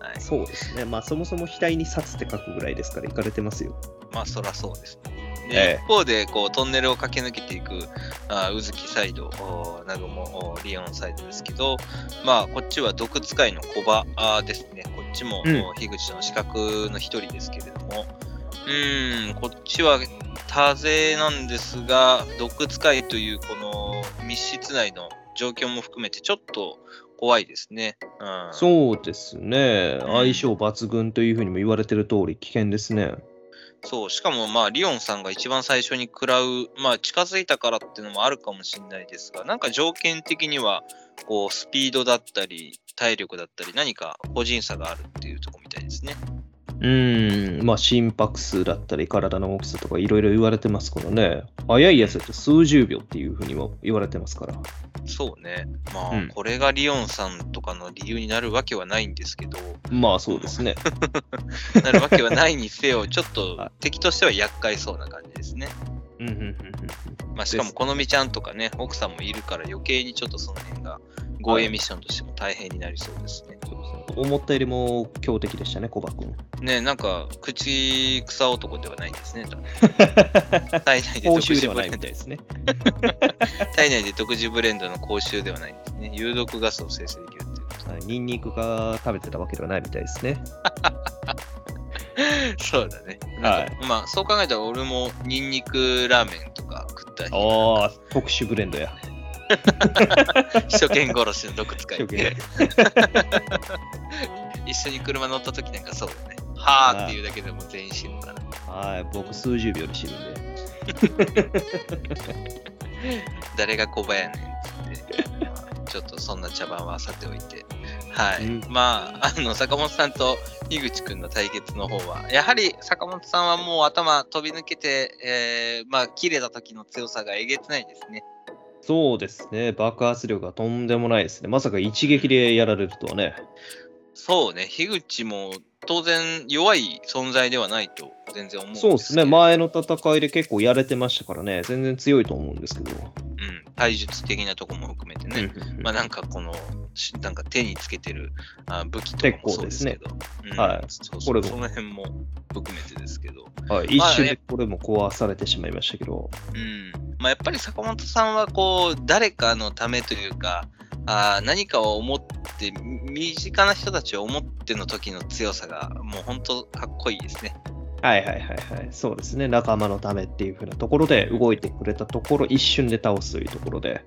はい。そうですね。まあそもそも額に札って書くぐらいですから、いかれてますよ。まあ、そらそうですね。でええ一方で、こう、トンネルを駆け抜けていく、あ宇月サイド、お南雲、おリオンサイドですけど、まあ、こっちは毒使いの小場あですね。こっちも、うんお樋口の資格の一人ですけれども、うーん、こっちは多勢なんですが、毒使いというこの密室内の状況も含めて、ちょっと怖いですね。うん、そうですね。相性抜群というふうにも言われてる通り危険ですね。そう、しかもまあ、リオンさんが一番最初に食らう、まあ、近づいたからっていうのもあるかもしれないですが、なんか条件的には、こう、スピードだったり、体力だったり、何か個人差があるっていうところみたいですね。うーん、まあ心拍数だったり体の大きさとかいろいろ言われてますからね。早いやつだと数十秒っていうふうにも言われてますから。そうね。まあ、うんこれがリオンさんとかの理由になるわけはないんですけど、まあそうですね。なるわけはないにせよ、ちょっとはい敵としては厄介そうな感じですね。うんうんうんうんまあ、しかも、このみちゃんとかね、奥さんもいるから余計にちょっとその辺が護衛ミッションとしても大変になりそうですね。そうですね思ったよりも強敵でしたね、コバ君。ねなんか、口草男ではないんですね。体内で独報酬では自ブレンドないみたいですね。体内で独自ブレンドの口臭ではないんですね。有毒ガスを生成できるっていうニンニクが食べてたわけではないみたいですね。と。そうだね。はいまあ、そう考えたら俺もニンニクラーメンとか食ったり、ああ、特殊ブレンドや。初見殺しの毒使い一緒に車乗った時なんかそうだね。はーっていうだけでも全員死ぬから。はい、僕数十秒で死ぬんで。誰が小林やねんっつって、まあちょっとそんな茶番はさておいて。はい。うんまあ、あの、坂本さんと樋口くんの対決の方は、やはり坂本さんはもう頭飛び抜けて、えー、まあ、切れた時の強さがえげつないですね。そうですね、爆発力がとんでもないですね。まさか一撃でやられるとはね。そうね、樋口も当然弱い存在ではないと全然思うんですけどそうですね、前の戦いで結構やれてましたからね、全然強いと思うんですけど。うん、体術的なとこも含めてね。うんまあなんかこの、しなんか手につけてるあ武器とかもそうですけど、うん。はい。そうそう。これも。その辺も含めてですけど、はい、一まあ瞬でこれも壊されてしまいましたけど、うん。まあ、やっぱり坂本さんはこう誰かのためというか、あー何かを思って、み身近な人たちを思っての時の強さが、もう本当かっこいいですね。はいはいはいはい、そうですね、仲間のためっていう風なところで動いてくれたところ、一瞬で倒すというところで、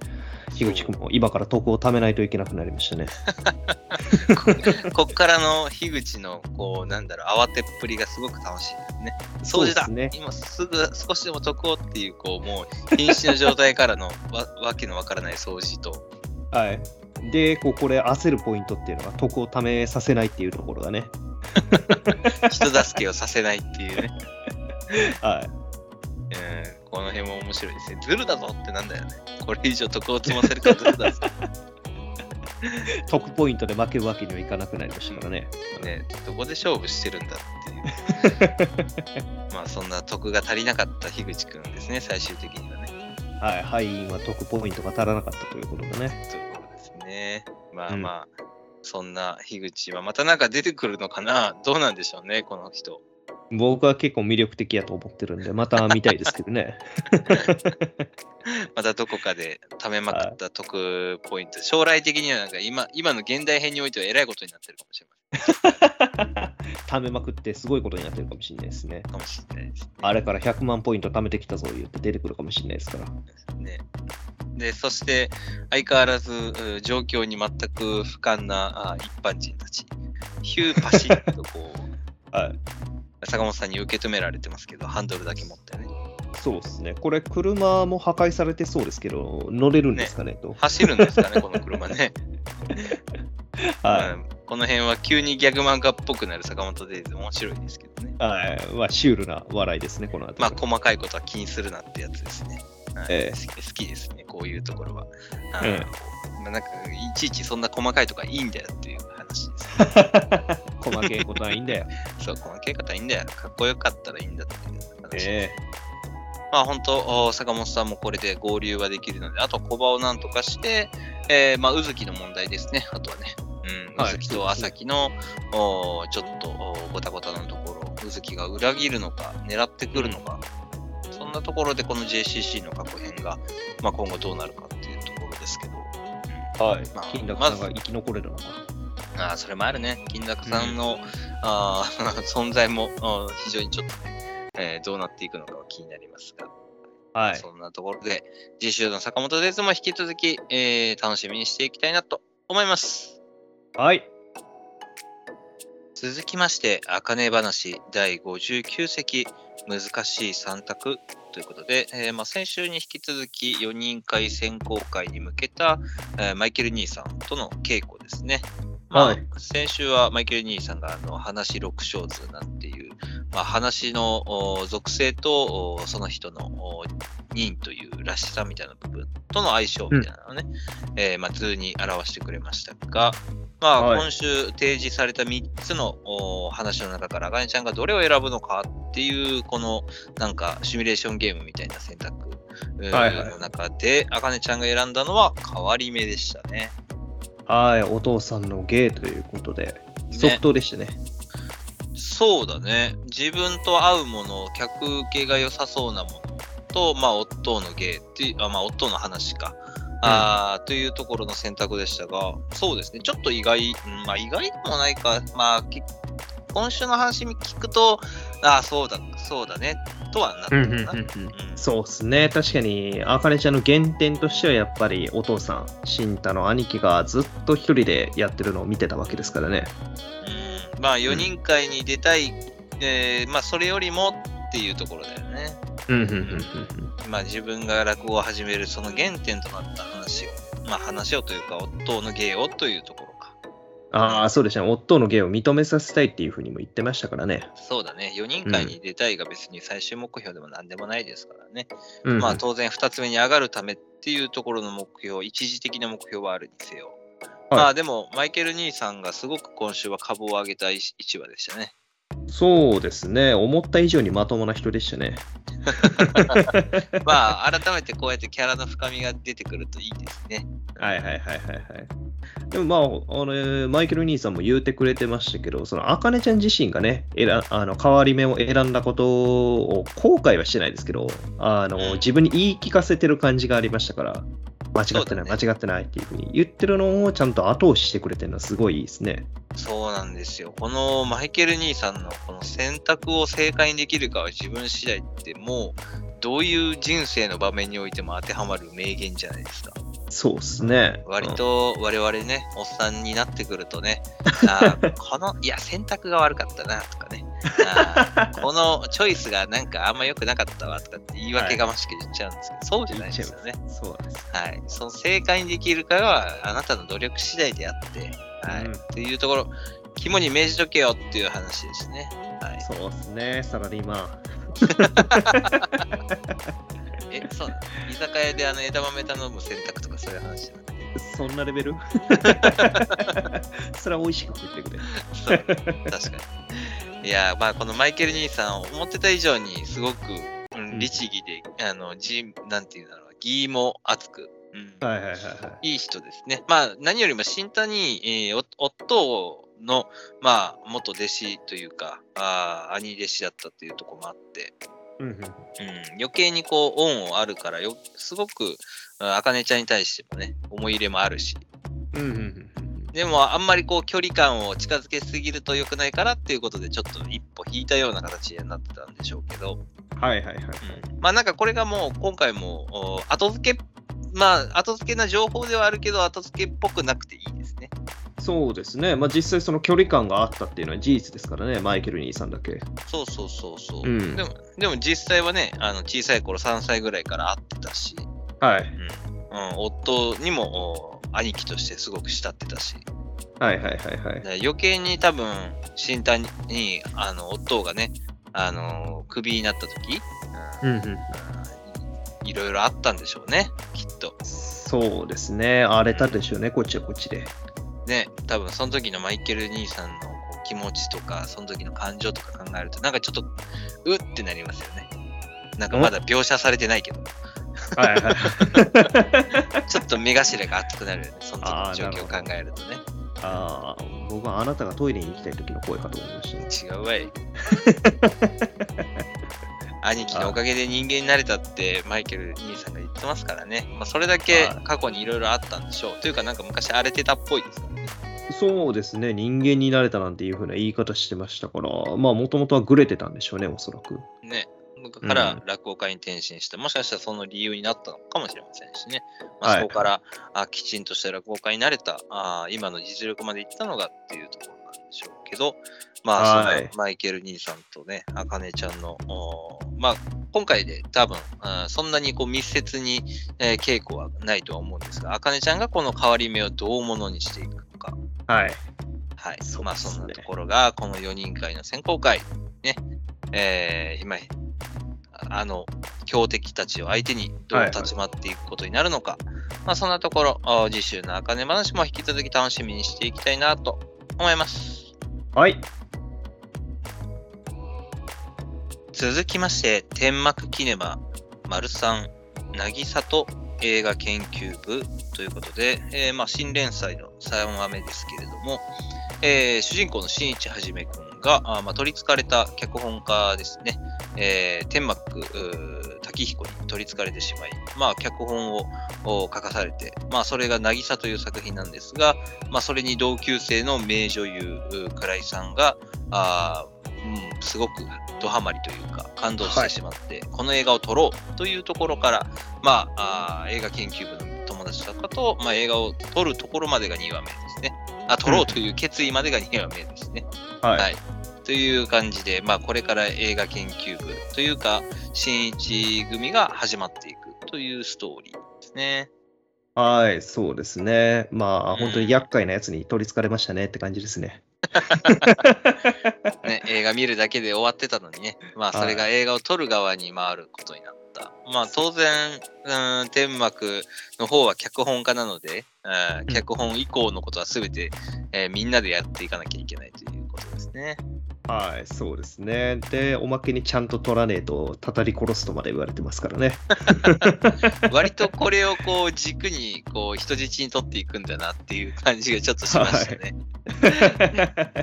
樋口君も今から徳を貯めないといけなくなりましたね。こっからの樋口の、こう、なんだろう、慌てっぷりがすごく楽しいですね。掃除だ、ね今すぐ少しでも得をっていう、こう、もう、瀕死の状態からのわわけのわからない掃除と、はい。で、こうこれ焦るポイントっていうのが、徳を貯めさせないっていうところだね。人助けをさせないっていうね。はい。うん、この辺も面白いですね。ズルだぞってなんだよね。これ以上得を積ませるかズルだぞ。得ポイントで負けるわけにはいかなくなりましたからね。ね、どこで勝負してるんだっていう。まあそんな得が足りなかった樋口くんですね、最終的にはね。はい。敗因は得ポイントが足らなかったということでね。ということですね。まあうんまあ、そんな樋口はまたなんか出てくるのかなどうなんでしょうね、この人。僕は結構魅力的やと思ってるんで、また見たいですけどね。またどこかで貯めまくった得ポイント、将来的にはなんか今今の現代編においてはえらいことになってるかもしれま貯 めまくってすごいことになってるかもしれないですね。せん。かもしれないですね。あれから100万ポイント貯めてきたぞ言って出てくるかもしれないですから。ね。で、そして、相変わらず、う状況に全く不感なあ一般人たち。ヒューパシッとこう、はい。坂本さんに受け止められてますけど、ハンドルだけ持ってね。そうですね。これ、車も破壊されてそうですけど、乗れるんですかねと。走るんですかね、この車ね。はうんこの辺は急にギャグ漫画っぽくなる坂本デイズ面白いですけどね。い。はい。まあ、シュールな笑いですね、この後。まあ、細かいことは気にするなってやつですね。はいええ好きですね、こういうところは。えまあ、なんか、いちいちそんな細かいとかいいんだよっていう話です。細けいことはいいんだよ。そう、細かい方はいいんだよ。かっこよかったらいいんだっていう話。えまあ本当、お坂本さんもこれで合流はできるので、あと小場をなんとかして、えー、まあ、宇月の問題ですね、あとはね。うん、はい宇月と朝木の、おちょっとおごたごたのところ、宇月が裏切るのか、狙ってくるのか、そんなところでこの JCC の過去編が、まあ、今後どうなるかっていうところですけど、えはいまあ。金楽さんが生き残れるのか。ああ、それもあるね。金楽さんの、あー 存在も非常にちょっとね、えーどうなっていくのかは気になりますが、はい。そんなところで、次週の坂本ですも引き続き、えー楽しみにしていきたいなと思います。はい。続きまして、あかね話第59席、難しい3択ということで、えーまあ、先週に引き続き4人会選考会に向けた、えーマイケル兄さんとの稽古ですね。まあ、はい。先週はマイケル兄さんがあの話6小図なんていう、まあ、話のお属性とおその人のお人というらしさみたいな部分との相性みたいなのをね、えーまあ、図に表してくれましたが、まあ、はい。今週提示された3つのお話の中から、あかねちゃんがどれを選ぶのかっていう、このなんかシミュレーションゲームみたいな選択の中で、あかねちゃんが選んだのは変わり目でしたね。はい。お父さんの芸ということで、即答でしたね。そうだね。自分と合うもの、客受けが良さそうなものと、まあ、夫の芸っていう、あまあ、夫の話か。あーというところの選択でしたが、そうですね。ちょっと意外、うんまあ、意外でもないか。まあ、き今週の話聞くと、ああ、そうだ、そうだね、とはなったかな。うんそうですね。確かに、あかねちゃんの原点としては、やっぱりお父さん、慎太の兄貴がずっと一人でやってるのを見てたわけですからね。うんまあ、4人会に出たい、えーまあ、それよりもっていうところだよね。うん、うん、うん、うん。まあ、自分が落語を始めるその原点となった話を、まあ、話をというか、夫の芸をというところか。ああ、そうでしたね。夫の芸を認めさせたいっていうふうにも言ってましたからね。そうだね、4人会に出たいが別に最終目標でも何でもないですからね。うん、まあ、当然2つ目に上がるためっていうところの目標、一時的な目標はあるにせよ。はいまあでも、マイケル兄さんがすごく今週は株を上げた一一話でしたね。そうですね。思った以上にまともな人でしたね。まあ、改めてこうやってキャラの深みが出てくるといいですね。はいはいはいはいはい。でもまあ、あのマイケル兄さんも言うてくれてましたけど、その、あかねちゃん自身がね、選あの変わり目を選んだことを後悔はしてないですけど、あの自分に言い聞かせてる感じがありましたから、間違ってない、ね間違ってないっていうふうに言ってるのをちゃんと後押ししてくれてるのはすごいいいですね。そうなんですよ。このマイケル兄さんのこの選択を正解にできるかは自分次第ってもうどういう人生の場面においても当てはまる名言じゃないですか。そうですね。割と我々ね、おっさんになってくるとね、あーこの、いや、選択が悪かったなとかね、あー このチョイスがなんかあんま良くなかったわとかって言い訳がましく言っちゃうんですけど、そうじゃないですよね。うんそうです。はい。その正解にできるかはあなたの努力次第であって、はい。うんっていうところ、肝に銘じとけよっていう話ですね。はい。そうですね、サラリーマン。え、そうなの？居酒屋であの枝豆頼む選択とかそういう話じゃなくて？そんなレベル？それは美味しく食ってくれ。そう確かに。いや、まあ、このマイケル兄さん、思ってた以上にすごく、うん、律儀で、あの、じなんていうんだろう、義も熱く、うんはいはいはいはい。いい人ですね。まあ、何よりも新谷、えーお夫の、まあ、元弟子というか、あー兄弟子だったっていうところもあって、うん余計にこう、恩をあるからよ、すごく、あかねちゃんに対してもね、思い入れもあるし、うんうんでも、あんまりこう、距離感を近づけすぎると良くないからっていうことで、ちょっと一歩引いたような形になってたんでしょうけど、はいはいはいはい。うん。まあなんかこれがもう、今回も、お後付け、まあ、後付けな情報ではあるけど、後付けっぽくなくていいですね。そうですね。まあ実際その距離感があったっていうのは事実ですからね、マイケル兄さんだけ。そうそうそうそう。うんでも、でも実際はね、あの小さい頃3歳ぐらいから会ってたし、はい。うん、夫にもお兄貴としてすごく慕ってたし、はいはいはいはい。で余計に多分、新太に、あの、夫がね、あの、クビになった時、うんうん。いろいろあったんでしょうね、きっと。そうですね。荒れたでしょうね、こっちはこっちで。ね、多分その時のマイケル兄さんのこう気持ちとか、その時の感情とか考えると、なんかちょっと、うってなりますよね。なんかまだ描写されてないけど、はいはい。ちょっと目頭が熱くなるよね、その時の状況を考えるとね。ああ、僕はあなたがトイレに行きたい時の声かと思いましたね。違うわい。兄貴のおかげで人間になれたってマイケル兄さんが言ってますからね。まあ、それだけはい過去にいろいろあったんでしょう。というかなんか昔荒れてたっぽいですからね。そうですね。人間になれたなんていう風な言い方してましたから、まあもともとはグレてたんでしょうね、おそらく。ね。からうん落語家に転身して、もしかしたらその理由になったのかもしれませんしね。まあ、はいそこから、あきちんとした落語家になれたあ、今の実力までいったのがっていうところしょうけど、まあ、マイケル兄さんとね、あかねちゃんの、おまあ、今回で多分、あそんなにこう密接に、えー稽古はないとは思うんですが、あかねちゃんがこの変わり目をどうものにしていくのか。はい。はい。そうまあ、そんなところが、この4人会の選考会、ね、えー今、あの、強敵たちを相手にどう立ち回っていくことになるのか、まあ、そんなところ、あ次週のあかね話も引き続き楽しみにしていきたいなと思います。はい。続きまして、天幕キネマ、丸三、渚と映画研究部ということで、えーまあ、新連載の3話目ですけれども、えー主人公の新市はじめくんが、まあ、取り憑かれた脚本家ですね、えー天幕うー滝彦に取り憑かれてしまい、まあ、脚本をお書かされて、まあ、それが渚という作品なんですが、まあ、それに同級生の名女優、倉井さんが、あーうん、すごくドハマりというか感動してしまって、この映画を撮ろうというところから、まあ、あー映画研究部の友達とかと、まあ、映画を撮るところまでが2話目ですね。あ、撮ろうという決意までが2話目ですね。はい。はいという感じで、まあ、これから映画研究部というか、新一組が始まっていくというストーリーですね。はい、そうですね。まあ、うん本当に厄介なやつに取り憑かれましたねって感じですね。ね、映画見るだけで終わってたのにね、まあ、それが映画を撮る側に回ることになった。まあ、当然、うん、天幕の方は脚本家なので、うんうん脚本以降のことは全て、えーみんなでやっていかなきゃいけないということですね。はい、そうですね。で、おまけにちゃんと取らねえと、たたり殺すとまで言われてますからね。割とこれをこう軸にこう人質に取っていくんだなっていう感じがちょっとしましたね。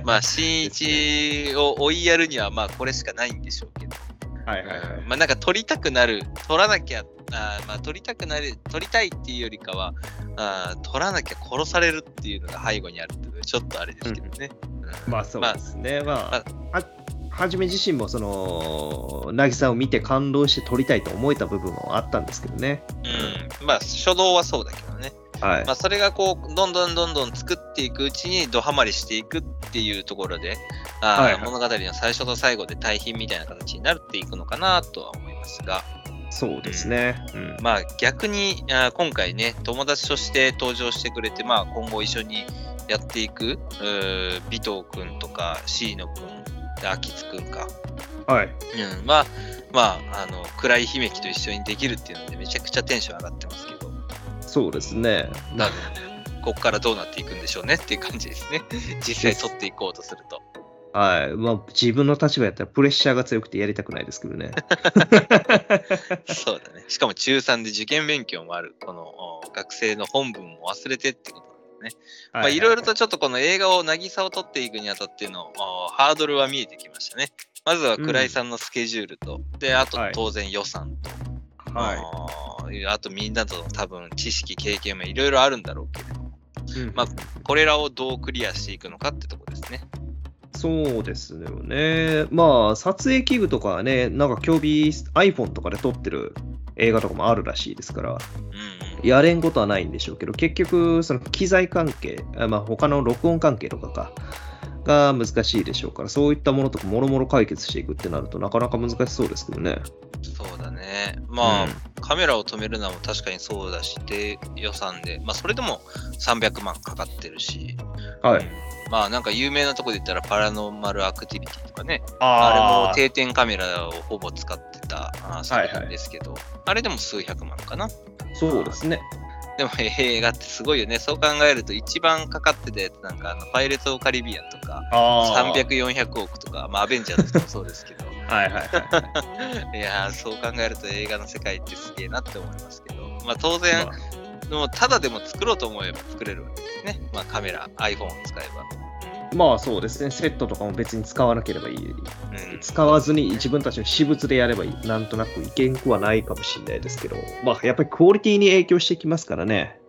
まあ、新一を追いやるにはまあこれしかないんでしょうけど。はいはいはい。うんまあなんか取りたくなる、取らなきゃ、あーまあ取りたくなる、取りたいっていうよりかは、あー取らなきゃ殺されるっていうのが背後にあるってちょっとあれですけどね。うんまあそうですね。まあ、まははじめ自身もその、渚を見て感動して撮りたいと思えた部分もあったんですけどね。うん、まあ初動はそうだけどね。はいまあ、。それがこう、どんどんどんどん作っていくうちに、ドハマりしていくっていうところで、あーはいはい物語の最初と最後で対比みたいな形になっていくのかなとは思いますが、そうですね。うん。まあ逆に、あー今回ね、友達として登場してくれて、まあ今後一緒にやっていく、尾藤くんとか、椎野くん、秋津くんか、はい。うん、まあ、まあ、あの、暗い悲劇と一緒にできるっていうので、めちゃくちゃテンション上がってますけど、そうですね。多分、ここからどうなっていくんでしょうねっていう感じですね。実際取っていこうとすると。はい。まあ、自分の立場やったらプレッシャーが強くてやりたくないですけどね。そうだね。しかも中3で受験勉強もある、このお学生の本文も忘れてってことね。まあ、いろいろとちょっとこの映画を、渚を撮っていくにあたってのあハードルは見えてきましたね。まずは倉井さんのスケジュールと、で、あとはい当然予算と、はいあとみんなとの多分知識、経験もいろいろあるんだろうけれども、うんまあこれらをどうクリアしていくのかってとこですね。そうですよね。まあ、撮影器具とかはね、なんか興味 iPhone とかで撮ってる映画とかもあるらしいですから。やれんことはないんでしょうけど、結局、その機材関係、あまあ、他の録音関係とかか、が難しいでしょうから、そういったものとかもろもろ解決していくってなるとなかなか難しそうですけどね。そうだね。まあ、うんカメラを止めるのも確かにそうだし、で予算で、まあそれでも300万かかってるし、はい。まあなんか有名なとこで言ったらパラノーマルアクティビティとかね、あれも定点カメラをほぼ使ってたあ作品ですけど、あれでも数百万かな。そうですね。でも映画ってすごいよね。そう考えると一番かかってたやつなんかあのパイレーツ・オブ・カリビアンとか、あ300、400億とか、まあアベンジャーズとかもそうですけど、はいはいはい。いやー、そう考えると映画の世界ってすげえなって思いますけど、まあ当然、まあただでも作ろうと思えば作れるわけですね。まあカメラ、iPhone を使えば。まあそうですね、セットとかも別に使わなければいい。うん、使わずに自分たちの私物でやればいい。なんとなくいけんくはないかもしれないですけど、まあやっぱりクオリティに影響してきますからね。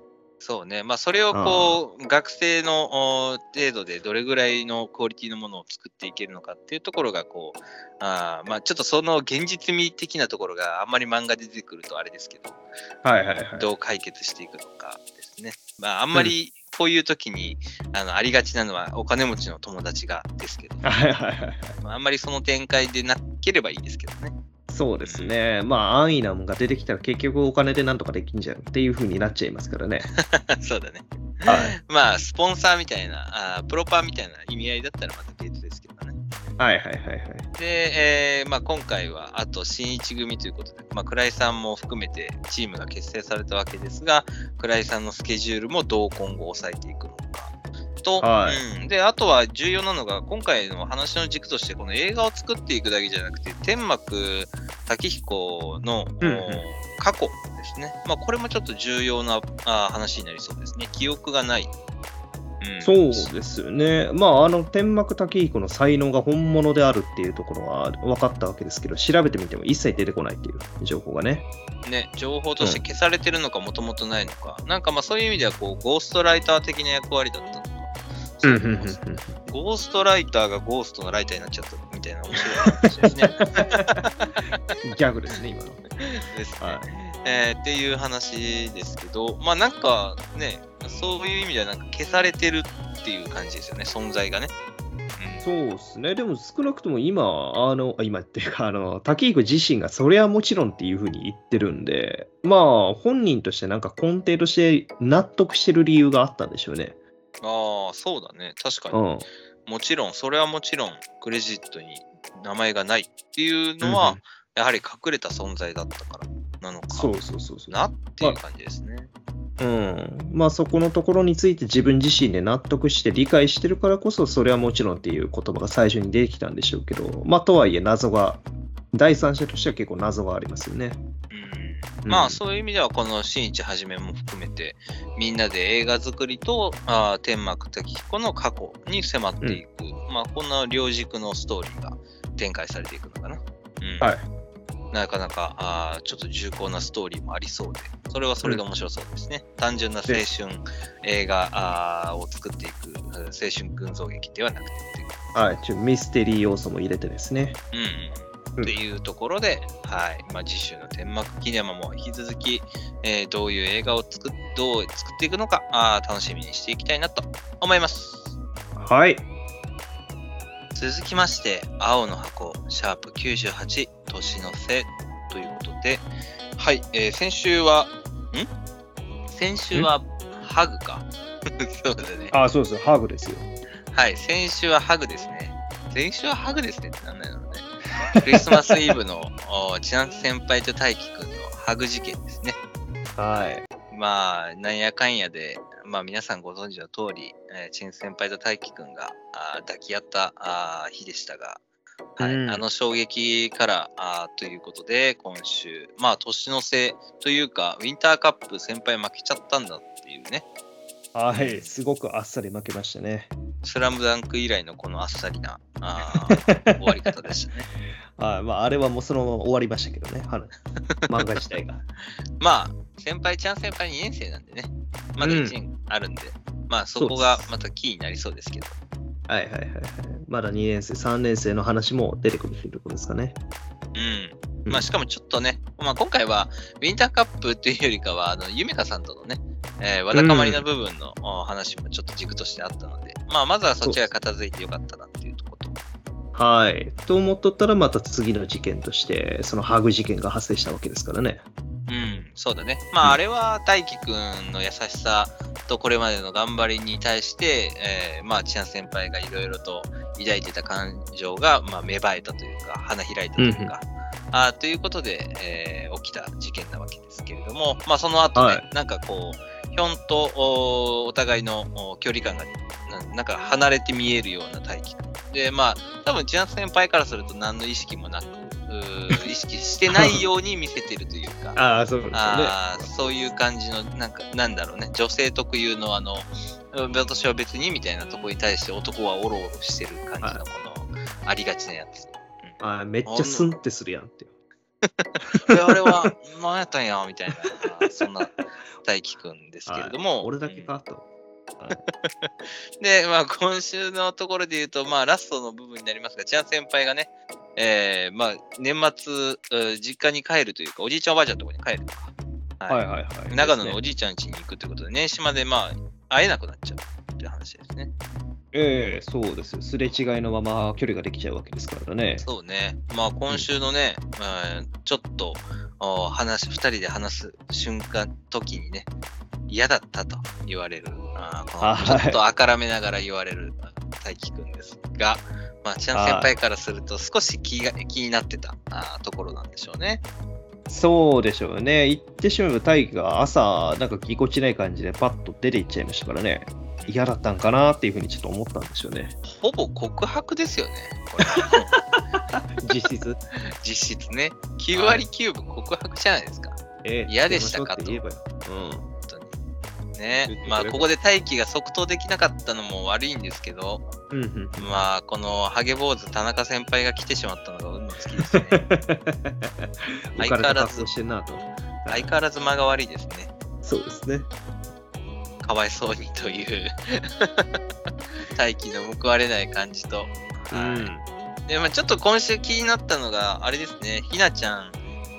そうね。まあそれをこう、学生のお程度でどれぐらいのクオリティのものを作っていけるのかっていうところがこう、あーまあちょっとその現実味的なところがあんまり漫画で出てくるとあれですけど、はいはいはい。どう解決していくのかですね。まああんまりこういう時に、あのありがちなのはお金持ちの友達がですけど、はいはいはいはい。まあ、あんまりその展開でなければいいですけどね。そうですね。まあ安易なもんが出てきたら結局お金でなんとかできんじゃんっていう風になっちゃいますからね。そうだね。はい。まあ、スポンサーみたいな、あープロパーみたいな意味合いだったらまた別ですけどね。はいはいはいはい。で、えーまあ、今回はあと新一組ということで、まあ、倉井さんも含めてチームが結成されたわけですが、倉井さんのスケジュールもどう今後抑えていくのか。と、はいうん、で、あとは重要なのが、今回の話の軸として、この映画を作っていくだけじゃなくて、天幕滝彦の、うんうんお過去ですね。まあ、これもちょっと重要なあ話になりそうですね。記憶がない。うんそうですよね。まあ、あの、天幕滝彦の才能が本物であるっていうところは分かったわけですけど、調べてみても一切出てこないっていう情報がね。ね、情報として消されてるのかもともとないのか、なんかまあそういう意味ではこうゴーストライター的な役割だったのか、ゴーストライターがゴーストのライターになっちゃったみたいな面白い話ですね。ギャグですね、今の。ですねはい。えーっていう話ですけど、まあなんかね、そういう意味ではなんか消されてるっていう感じですよね、存在がね。うんそうですね。でも少なくとも今、あの、あ今っていうか、あの、滝彦自身がそれはもちろんっていうふうに言ってるんで、まあ、本人としてなんか根底として納得してる理由があったんでしょうね。ああ、そうだね、確かに。うん。もちろん、それはもちろん、クレジットに名前がないっていうのは、やはり隠れた存在だったからなのかそうそうそうそう。なっていう感じですね。うん。まあそこのところについて自分自身で納得して理解してるからこそ、それはもちろんっていう言葉が最初に出てきたんでしょうけど、まあとはいえ謎が、第三者としては結構謎がありますよね。うんまあそういう意味ではこの新一はじめも含めてみんなで映画作りとあー天幕滝彦の過去に迫っていく、まあこんな両軸のストーリーが展開されていくのかな。うんはいなかなかあーちょっと重厚なストーリーもありそうで、それはそれで面白そうですね。単純な青春映画を作っていくうん青春群像劇ではなくてはい。ちょミステリー要素も入れてですね。うんううんん、っていうところで、はいまあ、次週の天幕キネマも引き続き、えーどういう映画を作っどう作っていくのかあー楽しみにしていきたいなと思います。はい。続きまして、青の箱、シャープ98、年の瀬ということで、はい、えー先週は、ん？先週はハグか。そうだね。あ、そうです。ハーグですよ。はい、先週はハグですね。先週はハグですねってなんだろうね。クリスマスイブの お千夏先輩と大輝くんのハグ事件ですね。はい。まあ、なんやかんやで、まあ皆さんご存知の通り、えー、千夏先輩と大輝くんがあー抱き合ったあー日でしたが、はい。うん。あの衝撃からあーということで、今週、まあ年の瀬というか、ウィンターカップ先輩負けちゃったんだっていうね、はい、すごくあっさり負けましたね。スラムダンク以来のこのあっさりなあー 終わり方でしたね。あまあ、あれはもうそのまま終わりましたけどね、は漫画自体が。まあ、先輩、ちゃん先輩2年生なんでね、まだうん1年あるんで、まあそこがまたキーになりそうですけど。はいはいはいはい。まだ2年生、3年生の話も出てくるというところですかね。うん。まあしかもちょっとね、まあ今回はウィンターカップというよりかは、あの、ゆめかさんとのね、えーわだかまりな部分の、お話もちょっと軸としてあったので、まあまずはそっちが片付いてよかったなっていうところと。はい。と思っとったら、また次の事件として、そのハグ事件が発生したわけですからね。うん、そうだね。まあ、あれは大輝くんの優しさとこれまでの頑張りに対して、えーまあ、千奈先輩がいろいろと抱いてた感情が、まあ、芽生えたというか、花開いたというか、あーということで、えー起きた事件なわけですけれども、まあ、その後ね、はいなんかこう、ひょんとおお互いのお距離感がななんか離れて見えるような大輝くん。で、まあ、多分千奈先輩からすると何の意識もなく、意識してないように見せてるというか、ああ、そうね。あーそういう感じの、なんか、なんだろうね、女性特有の、あの、うん私は別にみたいなところに対して男はオロオロしてる感じの、この、ありがちなやつ。ああめっちゃスンってするやんって。えあれは、何やったんや、みたいな、そんな大輝くんですけれども。俺だけかと。で、まあ、今週のところで言うと、まあ、ラストの部分になりますが、千奈先輩がね、えー、まあ、年末、う実家に帰るというか、おじいちゃんおばあちゃんのところに帰るとか、はいはいはい。長野のおじじいちゃん家に行くということで、年始まで、まあ、会えなくなっちゃうっていう話ですね。ええそうです。すれ違いのまま距離ができちゃうわけですからね。そうね。まあ、今週のね、うんちょっと、お話、二人で話す瞬間、時にね、嫌だったと言われる、あちょっとあからめながら言われる大輝くんですが、まあ、ちゃん先輩からすると少し気が気になってたあーところなんでしょうね。そうでしょうね。言ってしまえば大輝が朝、なんかぎこちない感じでパッと出て行っちゃいましたからね。嫌だったんかなっていうふうにちょっと思ったんですよね。ほぼ告白ですよね。これ 実質。実質ね。9割9分告白じゃないですか。ええ嫌でしたかとうって言えばよ本当に。言ってねまあ、ここで大輝が即答できなかったのも悪いんですけど、うん。うんうんうんまあ、このハゲ坊主田中先輩が来てしまったのが運の好きですね。浮かれた格好してんなと。相変わらず間が悪いですね。そうですね。かわいそうにという 大輝の報われない感じと。はいで、まあ、ちょっと今週気になったのが、あれですね、ひなちゃん、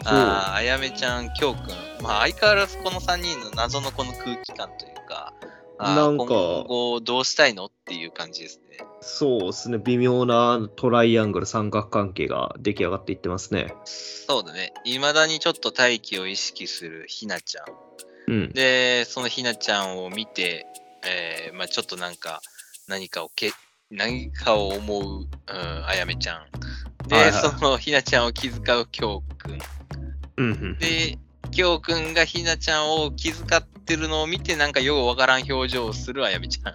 あーあやめちゃん、きょうくん。まあ、相変わらずこの3人の謎のこの空気感というか、なんか今後どうしたいのっていう感じですね。そうですね。微妙なトライアングル三角関係が出来上がっていってますね。そうだね。未だにちょっと大輝を意識するひなちゃん。うん。で、そのひなちゃんを見て、えーまあちょっとなんか、何かをけ、何かを思う、うん、あやめちゃん。で、はいはいそのひなちゃんを気遣うきょうくん。うんうん。で、きょうくんがひなちゃんを気遣ってるのを見て、なんかようわからん表情をするあやめちゃん。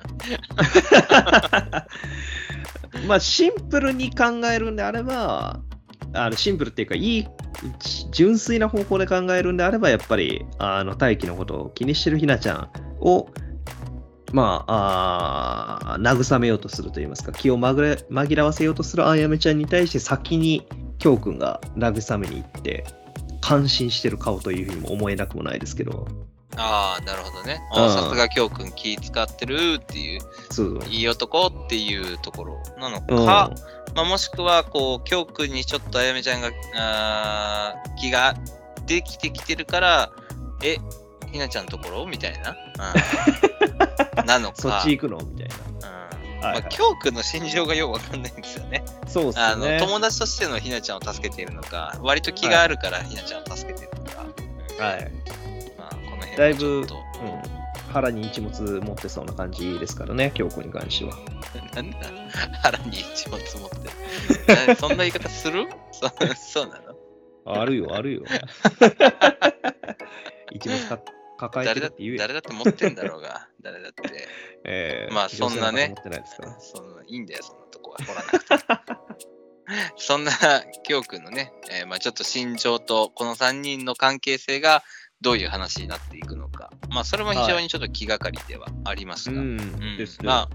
まあ、シンプルに考えるんであれば、あのシンプルっていうか、いい、純粋な方向で考えるんであれば、やっぱり、あの、大気のことを気にしてるひなちゃんを、まあ、あ慰めようとするといいますか、気を紛れ紛らわせようとするあやめちゃんに対して、先に、きょうくんが慰めに行って、感心してる顔というふうにも思えなくもないですけど、ああ、なるほどね。さすがきょうくん気使ってるっていう、そう。いい男っていうところなのうんか、まあ、もしくは、こう、きょうくんにちょっとあやめちゃんが、あー気ができてきてるから、え、ひなちゃんのところみたいな？うん、なのか。そっち行くの？みたいうんはいまあ、きょうくんの心情がようわかんないんですよね。な。そうですあのね。友達としてのひなちゃんを助けているのか、割と気があるからひなちゃんを助けているのか。はい。まあ、この辺だいぶ。うん腹に一物持ってそうな感じですからね、京子に関しては。なんだ腹に一物持って そんな言い方する？そそうなの？あるよ、あるよ。一物か抱えて誰だるって言う誰だって持ってんだろうが、誰だって。えーまあそんなね女性の方持ってないいいんだよ、そんなとこは。掘らなくて。そんな、きょうくんのね、えーまあちょっと心情と、この3人の関係性がどういう話になっていくのか、まあ、それも非常にちょっと気がかりではありますが、うんうんですね。まあ、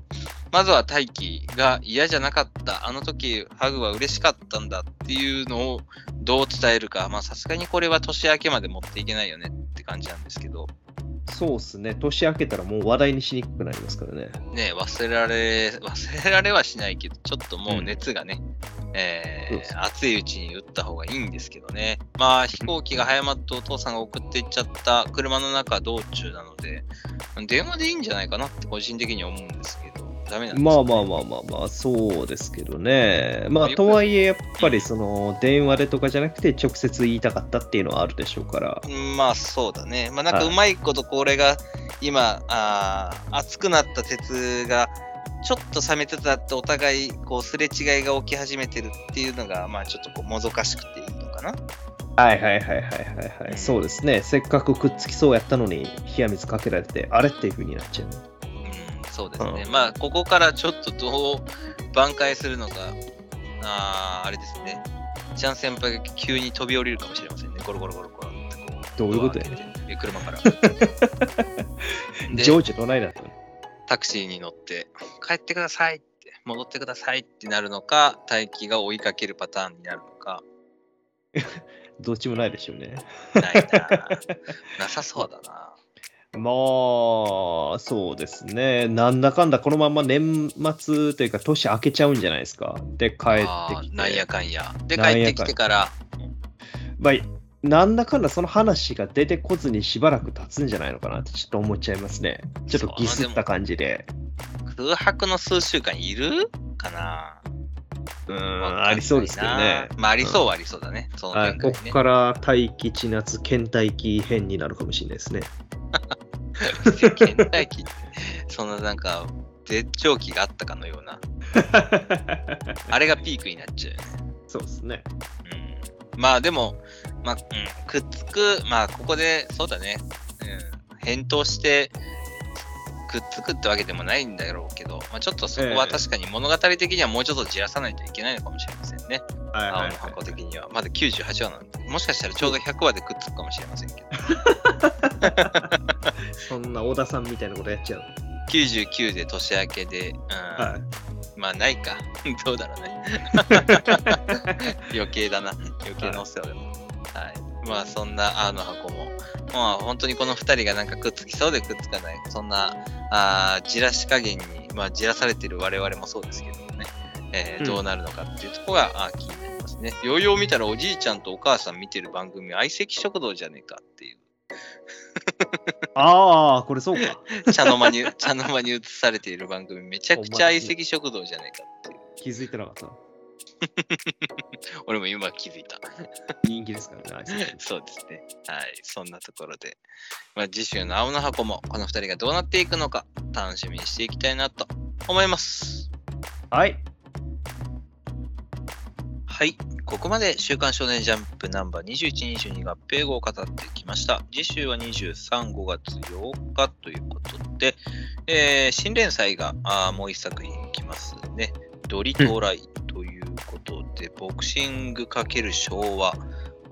まずは大輝が嫌じゃなかった、あの時ハグは嬉しかったんだっていうのをどう伝えるか、まあさすがにこれは年明けまで持っていけないよねって感じなんですけど、そうっすね。年明けたらもう話題にしにくくなりますからね。ね、忘れられ、忘れられはしないけど、ちょっともう熱がね、えーそうです熱いうちに打った方がいいんですけどね。まあ、飛行機が早まってお父さんが送っていっちゃった車の中道中なので、電話でいいんじゃないかなって個人的には思うんですけど、ダメなんですまかあまあまあまあまあ、そうですけどね。まあ、とはいえ、やっぱりその、電話でとかじゃなくて、直接言いたかったっていうのはあるでしょうから。うんまあそうだね。まあなんかはいうまいことこれが今、あー熱くなった鉄がちょっと冷めてたってお互いこうすれ違いが起き始めてるっていうのがまあちょっとこうもどかしくていいのかな。はいはいはいはいはい、はうんい。そうですね。せっかくくっつきそうやったのに、冷や水かけられて、あれっていう風になっちゃう。うん、そうですね。うまあここからちょっとどう挽回するのか、あーあれですね。ジャン先輩が急に飛び降りるかもしれませんね。ゴロゴロゴロゴロってこう。どういうことやドア開けてえ車から。で ジョージどないだったの？タクシーに乗って、帰ってくださいって、戻ってくださいってなるのか、大輝が追いかけるパターンになるのか、どっちもないでしょうね。ないな。なさそうだな。まあ、そうですね。なんだかんだこのまま年末というか年明けちゃうんじゃないですか。で、帰ってきて。なんやかんや。で、帰ってきてから、まあ、なんだかんだその話が出てこずにしばらく経つんじゃないのかなってちょっと思っちゃいますね。ちょっとギスった感じで。空白の数週間いるかな？うんありそうですけどね。まあ、ありそうはありそうだね。そのはい、こ展開ねこから大気地夏倦怠期編になるかもしれないですね。倦怠期そのなんか、絶頂期があったかのような、あれがピークになっちゃうよね。そうですね。うんまあでも、まあ、うん、くっつく、まあここで、そうだね、うん、返答して、くっつくってわけでもないんだろうけど、まあ、ちょっとそこはええ確かに物語的にはもうちょっとじらさないといけないのかもしれませんね。はい青の箱的には。まだ98話なんで、もしかしたらちょうど100話でくっつくかもしれませんけど、そんな小田さんみたいなことやっちゃう。99で年明けで、うんはい。まあないか。どうだろうね。余計だな。余計なお世話だな。はい。まあそんなあの箱も、まあ本当にこの2人がなんかくっつきそうでくっつかない、そんなあーじらし加減に、まあじらされてる我々もそうですけどもね、えーうんどうなるのかっていうところが、あー気になりますね。ようよう見たらおじいちゃんとお母さん見てる番組、相席食堂じゃねえかっていう。ああ、これそうか。茶の間に、茶の間に映されている番組、めちゃくちゃ相席食堂じゃねえかっていう。気づいてなかった。俺も今気づいた。人気ですからね、そうですね。はい。そんなところで、まあ、次週の青の箱もこの2人がどうなっていくのか楽しみにしていきたいなと思います。はい。はい。ここまで週刊少年ジャンプナンバー21、22合併号を語ってきました。次週は23、5月8日ということで、えー新連載があーもう一作品いきますね。ドリトライということで、ボクシング×昭和。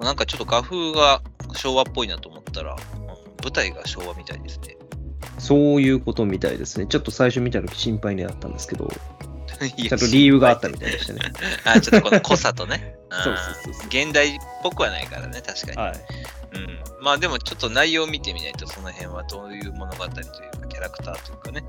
なんかちょっと画風が昭和っぽいなと思ったら、うん舞台が昭和みたいですね。そういうことみたいですね。ちょっと最初見た時心配になったんですけど、ちちゃんと理由があったみたいでしたね。あ、ちょっとこの濃さとね。そううんそうそうそう現代っぽくはないからね、確かに。はい。うん、まあでもちょっと内容を見てみないとその辺はどういう物語というかキャラクターというかね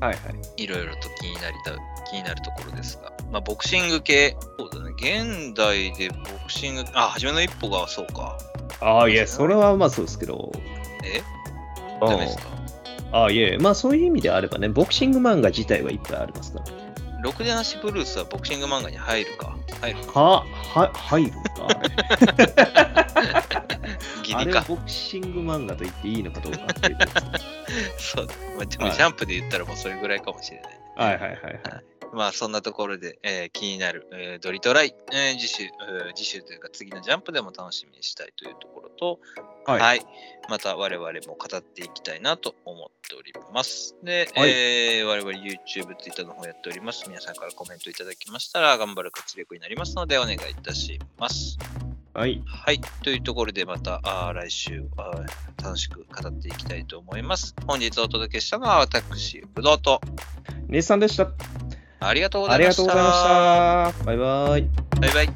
はいはい。いろいろと気になりた気になるところですが。まあボクシング系。そうだね。現代でボクシングあ初めの一歩がそうか。ああ、いや、それはまあそうですけど。え？うんダメですか？ああ、いえ、まあそういう意味であればね、ボクシング漫画自体はいっぱいありますから。ろくでなしブルースはボクシング漫画に入るか。入るか。は、は、入るか ギリか。あれをボクシング漫画と言っていいのかどうかっていう。そうだ、まあ、ジャンプで言ったらもうそれぐらいかもしれない。はいはいはいはい。まあそんなところで、えー気になる、えードリトライ、えー次週、えー次週というか次のジャンプでも楽しみにしたいというところと、はいはい。また我々も語っていきたいなと思っております。で、はいえー我々 YouTube、Twitter の方やっております。皆さんからコメントいただきましたら頑張る活力になりますのでお願いいたします。はい。はい。というところでまたあー来週あー楽しく語っていきたいと思います。本日お届けしたのは私、ぶどうと、ネイさんでした。ありがとうござありいました。がとうございました。バイバイ。バイバ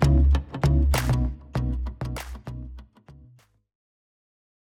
イ。